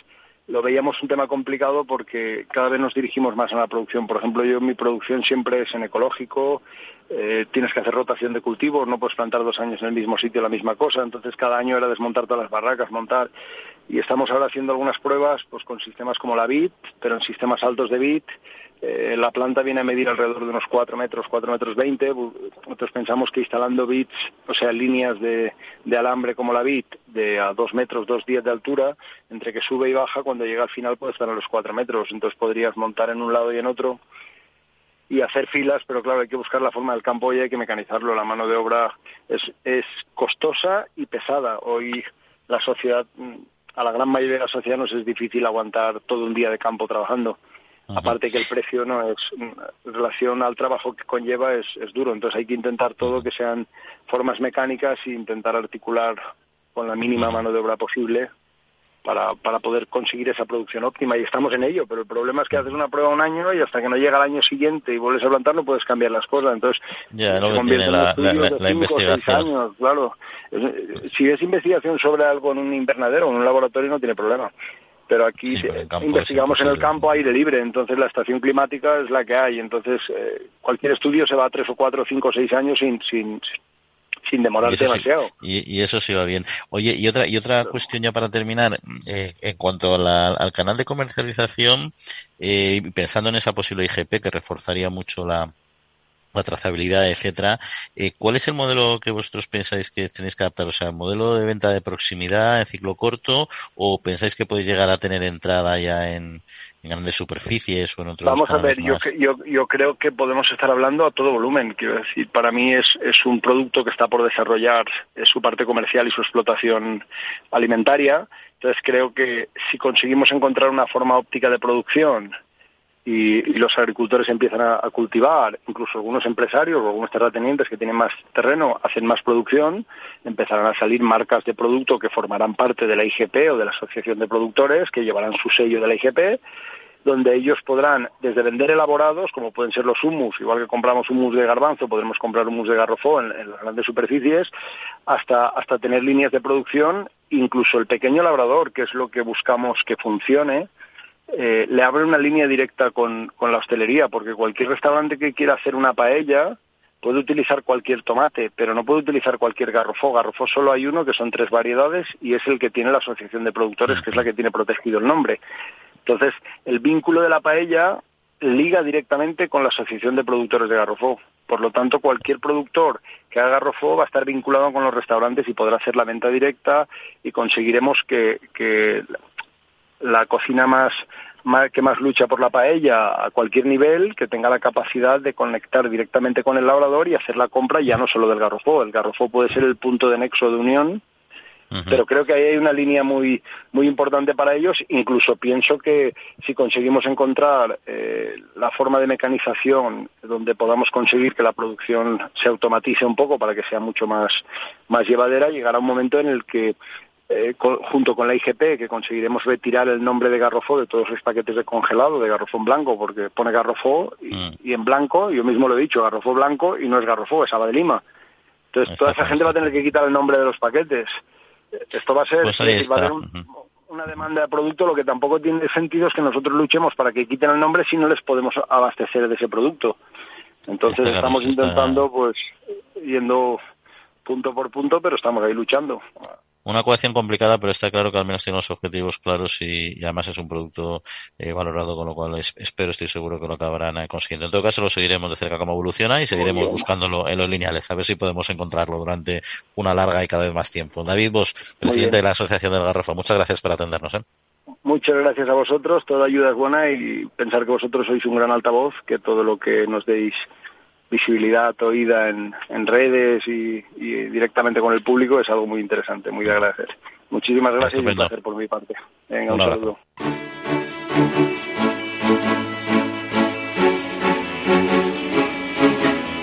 lo veíamos un tema complicado porque cada vez nos dirigimos más a la producción. Por ejemplo, yo mi producción siempre es en ecológico, eh, tienes que hacer rotación de cultivos, no puedes plantar dos años en el mismo sitio la misma cosa, entonces cada año era desmontar todas las barracas, montar. Y estamos ahora haciendo algunas pruebas pues con sistemas como la BIT, pero en sistemas altos de BIT, eh, la planta viene a medir alrededor de unos 4 metros, 4 metros 20. Nosotros pensamos que instalando bits, o sea, líneas de, alambre como la bit, de a 2 metros, 2,10 de altura, entre que sube y baja, cuando llega al final puede estar a los 4 metros. Entonces podrías montar en un lado y en otro y hacer filas, pero claro, hay que buscar la forma del campo y hay que mecanizarlo. La mano de obra es, es costosa y pesada. Hoy la sociedad, a la gran mayoría de la sociedad nos es difícil aguantar todo un día de campo trabajando. Aparte que el precio no es en relación al trabajo que conlleva es, es duro, entonces hay que intentar todo que sean formas mecánicas e intentar articular con la mínima mano de obra posible para, para poder conseguir esa producción óptima. Y estamos en ello, pero el problema es que haces una prueba un año y hasta que no llega el año siguiente y vuelves a plantar no puedes cambiar las cosas, entonces ya, no tiene la, la, investigación. Años, claro. Si es investigación sobre algo en un invernadero o en un laboratorio no tiene problema pero aquí investigamos en el campo aire libre, entonces la estación climática es la que hay, entonces eh, cualquier estudio se va a tres o cuatro, cinco o seis años sin, sin, sin demorarse demasiado. y, eso sí va bien. Oye, y otra y otra cuestión ya para terminar, eh, en cuanto al canal de comercialización, eh, pensando en esa posible IGP que reforzaría mucho la, la trazabilidad, etcétera. Eh, ¿Cuál es el modelo que vosotros pensáis que tenéis que adaptar? O sea, ¿el modelo de venta de proximidad en ciclo corto o pensáis que podéis llegar a tener entrada ya en, grandes superficies o en otros Vamos a ver, yo, yo, yo, creo que podemos estar hablando a todo volumen. Quiero decir, para mí es, es un producto que está por desarrollar su parte comercial y su explotación alimentaria. Entonces creo que si conseguimos encontrar una forma óptica de producción y, los agricultores empiezan a, cultivar, incluso algunos empresarios o algunos terratenientes que tienen más terreno hacen más producción, empezarán a salir marcas de producto que formarán parte de la IGP o de la Asociación de Productores, que llevarán su sello de la IGP, donde ellos podrán desde vender elaborados, como pueden ser los humus, igual que compramos humus de garbanzo, podremos comprar humus de garrofó en, en las grandes superficies, hasta, hasta tener líneas de producción, incluso el pequeño labrador, que es lo que buscamos que funcione, eh, le abre una línea directa con, con la hostelería, porque cualquier restaurante que quiera hacer una paella puede utilizar cualquier tomate, pero no puede utilizar cualquier garrofó. Garrofó solo hay uno, que son tres variedades, y es el que tiene la Asociación de Productores, que es la que tiene protegido el nombre. Entonces, el vínculo de la paella liga directamente con la Asociación de Productores de Garrofó. Por lo tanto, cualquier productor que haga garrofó va a estar vinculado con los restaurantes y podrá hacer la venta directa y conseguiremos que, que la cocina más, que más lucha por la paella a cualquier nivel, que tenga la capacidad de conectar directamente con el labrador y hacer la compra ya no solo del garrofó. El garrofó puede ser el punto de nexo de unión, pero creo que ahí hay una línea muy muy importante para ellos. Incluso pienso que si conseguimos encontrar eh, la forma de mecanización donde podamos conseguir que la producción se automatice un poco para que sea mucho más más llevadera, llegará un momento en el que eh, junto con la IGP, que conseguiremos retirar el nombre de Garrofó de todos los paquetes de congelado, de Garrofó en blanco, porque pone Garrofó mm. y, en blanco, yo mismo lo he dicho, Garrofó blanco y no es Garrofó, es Aba de Lima. Entonces toda esa gente va a tener que quitar el nombre de los paquetes. Esto va a ser, pues va a una demanda de producto, lo que tampoco tiene sentido es que nosotros luchemos para que quiten el nombre si no les podemos abastecer de ese producto. Entonces estamos intentando, pues, yendo punto por punto, pero estamos ahí luchando una ecuación complicada, pero está claro que al menos tiene los objetivos claros y, además es un producto eh, valorado, con lo cual espero, estoy seguro que lo acabarán eh, consiguiendo. En todo caso, lo seguiremos de cerca cómo evoluciona y seguiremos buscándolo en los lineales, a ver si podemos encontrarlo durante una larga y cada vez más tiempo. David Vos, presidente de la Asociación del Garrafo, muchas gracias por atendernos. ¿eh? Muchas gracias a vosotros, toda ayuda es buena y pensar que vosotros sois un gran altavoz, que todo lo que nos deis visibilidad oída en, en redes y, directamente con el público es algo muy interesante, muy de agradecer. Muchísimas gracias y un placer por mi parte. Venga, un, saludo.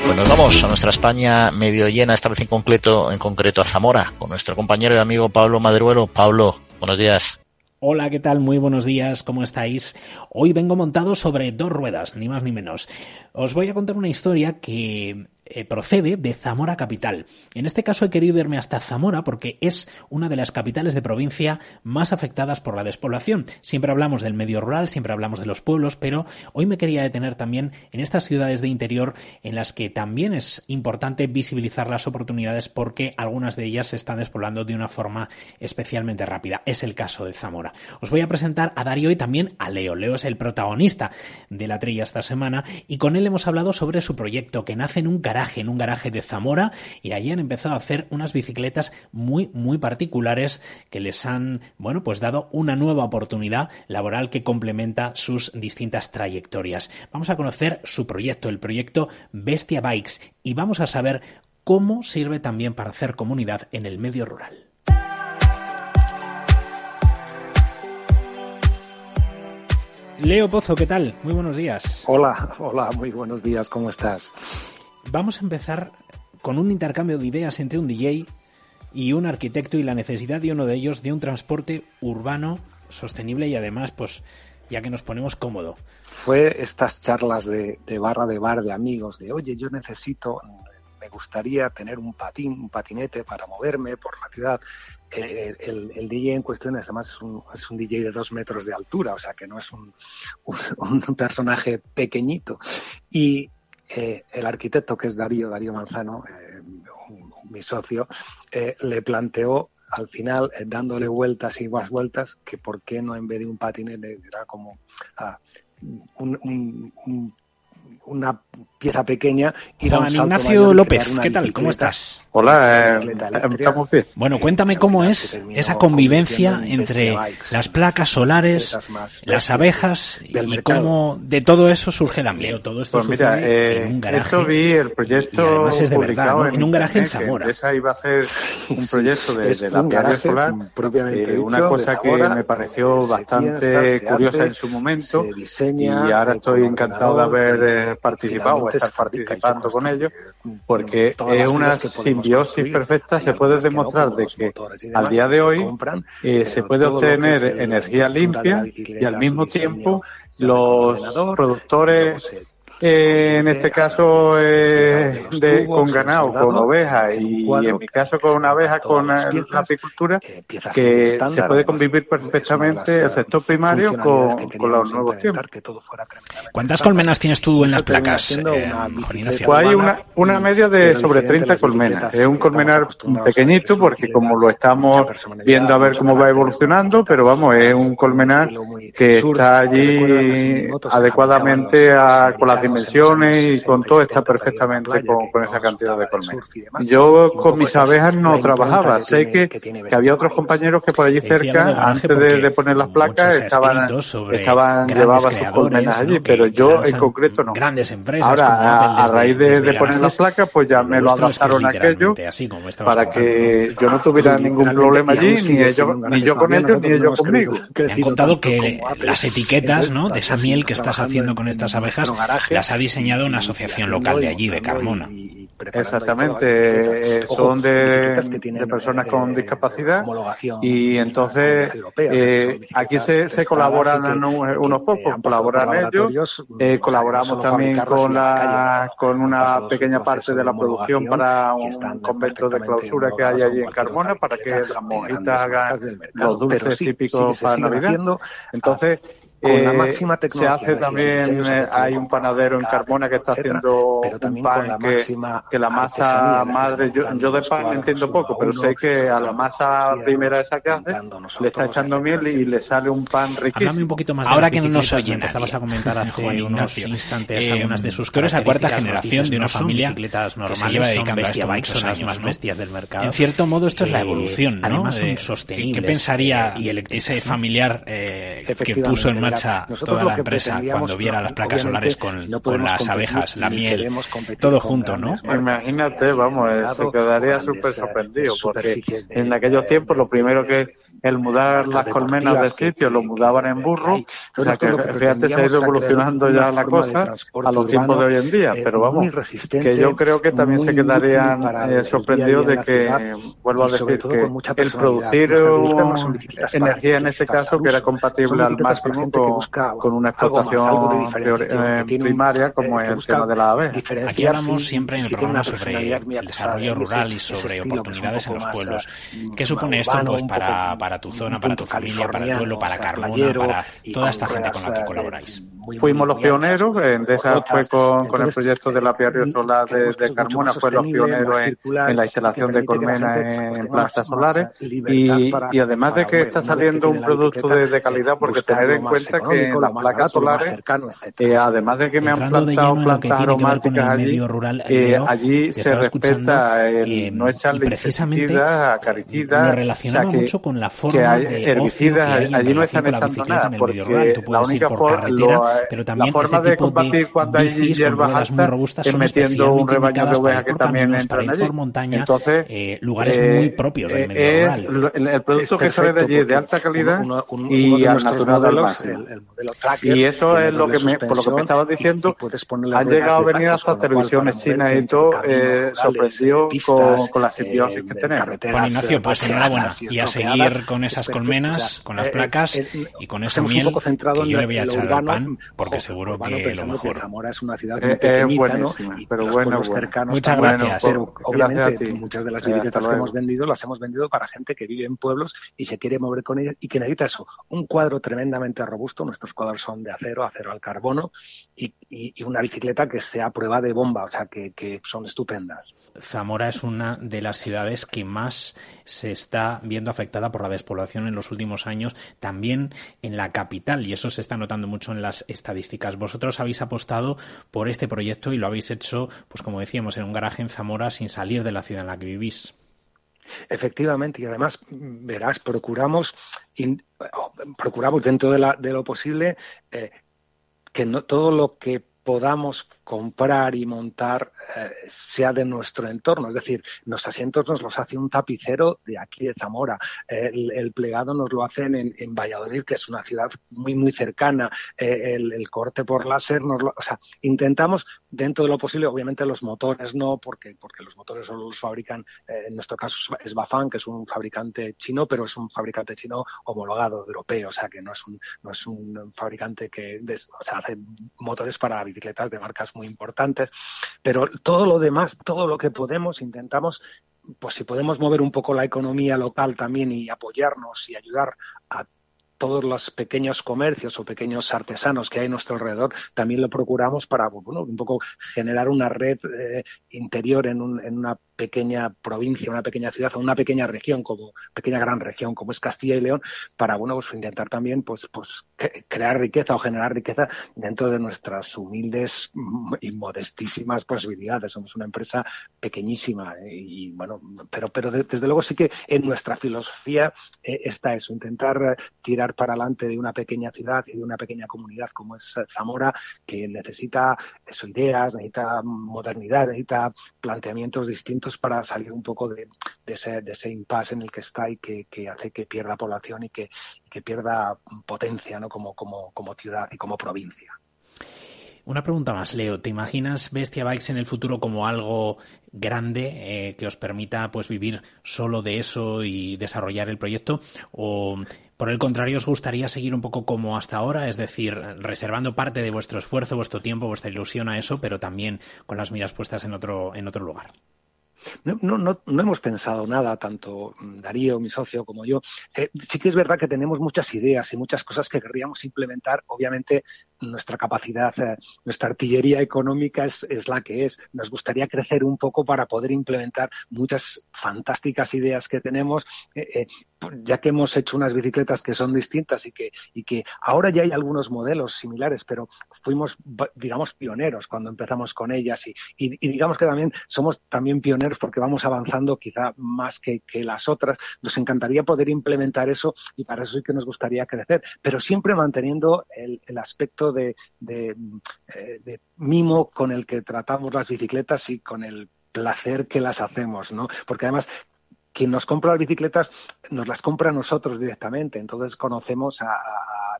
Pues nos vamos a nuestra España medio llena, esta vez en concreto, en concreto a Zamora, con nuestro compañero y amigo Pablo Madruelo. Pablo, buenos días. Hola, ¿qué tal? Muy buenos días, ¿cómo estáis? Hoy vengo montado sobre dos ruedas, ni más ni menos. Os voy a contar una historia que eh, procede de Zamora capital. En este caso he querido irme hasta Zamora porque es una de las capitales de provincia más afectadas por la despoblación. Siempre hablamos del medio rural, siempre hablamos de los pueblos, pero hoy me quería detener también en estas ciudades de interior en las que también es importante visibilizar las oportunidades porque algunas de ellas se están despoblando de una forma especialmente rápida. Es el caso de Zamora. Os voy a presentar a Darío y también a Leo. Leo es el protagonista de la trilla esta semana y con él hemos hablado sobre su proyecto que nace en un carácter en un garaje de Zamora, y allí han empezado a hacer unas bicicletas muy, muy particulares que les han, bueno, pues dado una nueva oportunidad laboral que complementa sus distintas trayectorias. Vamos a conocer su proyecto, el proyecto Bestia Bikes, y vamos a saber cómo sirve también para hacer comunidad en el medio rural. Leo Pozo, ¿qué tal? Muy buenos días. Hola, hola, muy buenos días, ¿cómo estás? Vamos a empezar con un intercambio de ideas entre un DJ y un arquitecto y la necesidad de uno de ellos de un transporte urbano sostenible y además, pues, ya que nos ponemos cómodo. Fue estas charlas de, barra de bar de amigos, de oye, yo necesito, me gustaría tener un patín, un patinete para moverme por la ciudad. Eh, el, DJ en cuestión además es un, DJ de dos metros de altura, o sea que no es un personaje pequeñito. Y, el arquitecto que es Darío, Darío Manzano, eh, mi socio, eh, le planteó al final, eh, dándole vueltas y más vueltas, que por qué no en vez de un patinete era como ah, un, una pieza pequeña y Juan Ignacio López, ¿qué tal? ¿Cómo estás? Hola, eh, estamos bien. Bueno, cuéntame cómo es esa convivencia entre las placas solares, las abejas y cómo de todo eso surge la miel. Todo esto pues mira, eh, en un garaje. Esto vi el proyecto es de verdad, en, un garaje en Zamora. Esa iba a ser un proyecto de, la piedra solar, eh, una cosa que me pareció bastante curiosa en su momento y ahora estoy encantado de haber eh, participado estar participando con ellos, porque es una simbiosis perfecta, se puede demostrar de que al día de hoy eh, se puede obtener energía limpia y al mismo tiempo los productores eh, en este caso eh, de, con ganado, con ovejas y, en mi caso con una abeja con la apicultura, que se puede convivir perfectamente el sector primario con, los nuevos tiempos. ¿Cuántas colmenas tienes tú en las placas? Eh, pues hay una, una media de sobre 30 colmenas. Es un colmenar pequeñito porque como lo estamos viendo a ver cómo va evolucionando, pero vamos, es un colmenar que está allí adecuadamente a, con las dimensiones y con todo está perfectamente con, esa cantidad de colmenas. Yo con mis abejas no trabajaba. Sé que, que había otros compañeros que por allí cerca, antes de, poner las placas, estaban, estaban llevaban sus colmenas allí, pero yo en concreto no. Grandes empresas. Ahora, a, raíz de, poner las placas, pues ya me lo adaptaron aquello para que yo no tuviera ningún problema allí, ni, ellos, ni yo con ellos, ni ellos conmigo. Me han contado que las etiquetas ¿no? de esa miel que estás haciendo con estas abejas las ha diseñado una asociación local de allí, de Carmona. Exactamente, son de, personas con discapacidad y entonces eh, aquí se, se colaboran unos pocos, colaboran ellos, eh, colaboramos también con la con una pequeña parte de la producción para un convento de clausura que hay allí en Carmona para que las monjitas hagan los dulces típicos para Navidad. Entonces, con la eh, máxima tecnología. Se hace también, eh, hay un panadero en Carmona que está haciendo un pan que, que, la masa madre, yo, yo, de pan entiendo poco, pero sé que a la masa primera esa que hace le está echando miel y le sale un pan riquísimo. un poquito más Ahora que no nos oyen, empezabas a comentar hace unos instantes eh, algunas de sus cosas. a cuarta generación de una familia que se lleva dedicando a esto muchos años, más bestias del mercado. En cierto modo esto es la evolución, ¿no? Además son sostenibles. ¿Qué pensaría ese familiar que puso en marcha toda la empresa cuando viera las placas solares con, con las abejas, la miel, todo junto, ¿no? Imagínate, vamos, se quedaría súper sorprendido, porque en aquellos tiempos lo primero que el mudar las colmenas del sitio, lo mudaban en burro, o sea que fíjate se ha ido evolucionando ya la cosa a los tiempos de hoy en día, pero vamos, que yo creo que también se quedarían eh, sorprendidos de que, vuelvo a decir, que el producir energía en ese caso que era compatible al máximo con, una explotación eh, primaria como es el tema de la ave. Aquí hablamos siempre en el programa sobre el desarrollo rural y sobre oportunidades en los pueblos. ¿Qué supone esto pues para para tu zona, para tu familia, para el pueblo, para Carmona, para toda esta gente con la que colaboráis? Fuimos los pioneros, Endesa fue con, con, el proyecto de la Piario Solar de, de, Carmona, fue los pioneros en, en, la instalación de colmenas en plantas solares y, y, además de que está saliendo un producto de, de calidad, porque tener en cuenta que en las placas solares, eh, además de que me han plantado plantas aromáticas allí, eh, allí se respeta el no echarle insecticidas, acaricidas, lo relacionaba mucho con la que hay herbicidas, allí no están echando nada, porque la única forma, pero también la forma este de combatir cuando hay hierbas altas es metiendo un rebaño de ovejas que también entran allí. Entonces, eh, lugares muy eh, propios del medio es rural. El, producto que sale de allí es de alta calidad y al natural del máximo. Y eso es lo que me, por lo que me estabas diciendo, han llegado a venir hasta televisiones chinas y todo, eh, sorprendido con, con la simbiosis que tenemos. Juan Ignacio, pues enhorabuena y a seguir con esas colmenas, con las eh, placas y con esa miel un poco centrado que yo le voy a echar al pan, porque seguro que lo mejor. Zamora es una ciudad muy pequeñita, ¿no? Y pero bueno, Muchas gracias. Pero obviamente muchas de las bicicletas que hemos vendido las hemos vendido para gente que vive en pueblos y se quiere mover con ellas y que necesita eso, un cuadro tremendamente robusto. Nuestros cuadros son de acero, acero al carbono y, una bicicleta que sea prueba de bomba, o sea, que son estupendas. Zamora es una de las ciudades que más se está viendo afectada por la despoblación en los últimos años, también en la capital, y eso se está notando mucho en las estadísticas. Vosotros habéis apostado por este proyecto y lo habéis hecho, pues como decíamos, en un garaje en Zamora sin salir de la ciudad en la que vivís. Efectivamente, y además, verás, procuramos, procuramos dentro de, la, de lo posible eh, que no todo lo que podamos comprar y montar eh, sea de nuestro entorno. Es decir, los asientos nos los hace un tapicero de aquí de Zamora. El, plegado nos lo hacen en, Valladolid, que es una ciudad muy, muy cercana. Eh, el, corte por láser nos lo... O sea, intentamos, dentro de lo posible, obviamente los motores no, porque, porque los motores solo los fabrican, eh, en nuestro caso es Bafan, que es un fabricante chino, pero es un fabricante chino homologado europeo. O sea, que no es un, no es un fabricante que o sea, hace motores para bicicletas de marcas muy importantes. Pero todo lo demás, todo lo que podemos, intentamos, pues si podemos mover un poco la economía local también y apoyarnos y ayudar a todos los pequeños comercios o pequeños artesanos que hay a nuestro alrededor, también lo procuramos para, bueno, un poco generar una red eh, interior en, un, en una pequeña provincia, una pequeña ciudad o una pequeña región, como pequeña gran región como es Castilla y León, para bueno pues intentar también pues pues crear riqueza o generar riqueza dentro de nuestras humildes y modestísimas posibilidades. Somos una empresa pequeñísima ¿eh? y bueno, pero pero desde luego sí que en nuestra filosofía eh, está eso, intentar tirar para adelante de una pequeña ciudad y de una pequeña comunidad como es Zamora, que necesita eso, ideas, necesita modernidad, necesita planteamientos distintos para salir un poco de, ese, de ese impasse en el que está y que, hace que pierda población y que, pierda potencia ¿no? como ciudad y como provincia. Una pregunta más, Leo. ¿Te imaginas Bestia Bikes en el futuro como algo grande eh, que os permita pues vivir solo de eso y desarrollar el proyecto? ¿O por el contrario os gustaría seguir un poco como hasta ahora? Es decir, reservando parte de vuestro esfuerzo, vuestro tiempo, vuestra ilusión a eso, pero también con las miras puestas en otro, en otro lugar. No, no, no, hemos pensado nada, tanto Darío, mi socio, como yo. Eh, sí que es verdad que tenemos muchas ideas y muchas cosas que querríamos implementar. Obviamente, nuestra capacidad, eh, nuestra artillería económica es, es, la que es. Nos gustaría crecer un poco para poder implementar muchas fantásticas ideas que tenemos, eh, ya que hemos hecho unas bicicletas que son distintas y que, y que ahora ya hay algunos modelos similares, pero fuimos, digamos, pioneros cuando empezamos con ellas y, y digamos que también somos también pioneros porque vamos avanzando quizá más que, las otras. Nos encantaría poder implementar eso y para eso sí que nos gustaría crecer, pero siempre manteniendo el, aspecto de, eh, de, mimo con el que tratamos las bicicletas y con el placer que las hacemos, ¿no? Porque además quien nos compra las bicicletas nos las compra a nosotros directamente. Entonces conocemos a,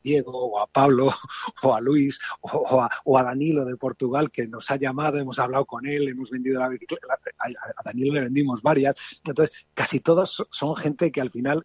Diego o a Pablo o a Luis o, a, Danilo de Portugal que nos ha llamado, hemos hablado con él, hemos vendido la bicicleta, a, a Danilo le vendimos varias. Entonces casi todos son gente que al final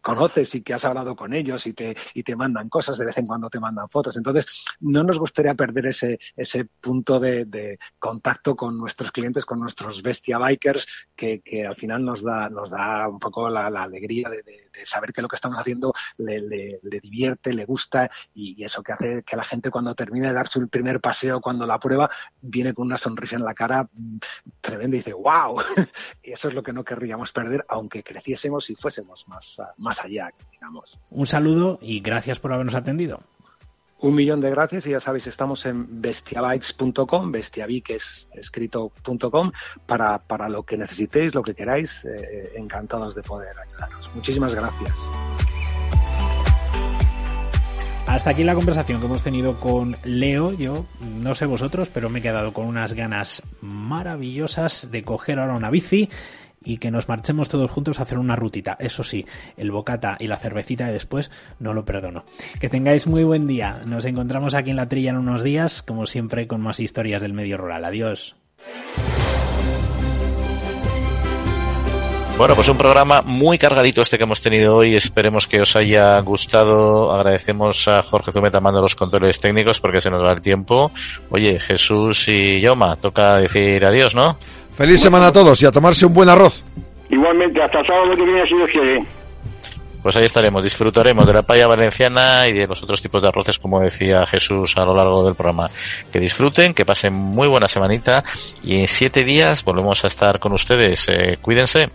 conoces y que has hablado con ellos y te, y te mandan cosas, de vez en cuando te mandan fotos. Entonces, no nos gustaría perder ese, ese punto de, contacto con nuestros clientes, con nuestros bestia bikers, que, que al final nos da, nos da un poco la, alegría de, saber que lo que estamos haciendo le, le, divierte, le gusta y, eso que hace que la gente cuando termine de dar su primer paseo, cuando la prueba, viene con una sonrisa en la cara mm, tremenda y dice, wow, eso es lo que no querríamos perder, aunque creciésemos y fuésemos más, más allá, digamos. Un saludo y gracias por habernos atendido. Un millón de gracias y ya sabéis, estamos en bestiabikes.com, bestiavikes escrito.com, para, para lo que necesitéis, lo que queráis, eh, encantados de poder ayudaros. Muchísimas gracias. Hasta aquí la conversación que hemos tenido con Leo. Yo no sé vosotros, pero me he quedado con unas ganas maravillosas de coger ahora una bici y que nos marchemos todos juntos a hacer una rutita. Eso sí, el bocata y la cervecita de después no lo perdono. Que tengáis muy buen día. Nos encontramos aquí en la trilla en unos días, como siempre, con más historias del medio rural. Adiós. Bueno, pues un programa muy cargadito este que hemos tenido hoy. Esperemos que os haya gustado. Agradecemos a Jorge Zumeta mando los controles técnicos porque se nos va el tiempo. Oye, Jesús y Yoma, toca decir adiós, ¿no? Feliz semana a todos y a tomarse un buen arroz. Igualmente, hasta sábado que viene, si Dios quiere. Pues ahí estaremos, disfrutaremos de la paella valenciana y de los otros tipos de arroces, como decía Jesús a lo largo del programa. Que disfruten, que pasen muy buena semanita y en siete días volvemos a estar con ustedes. Eh, cuídense.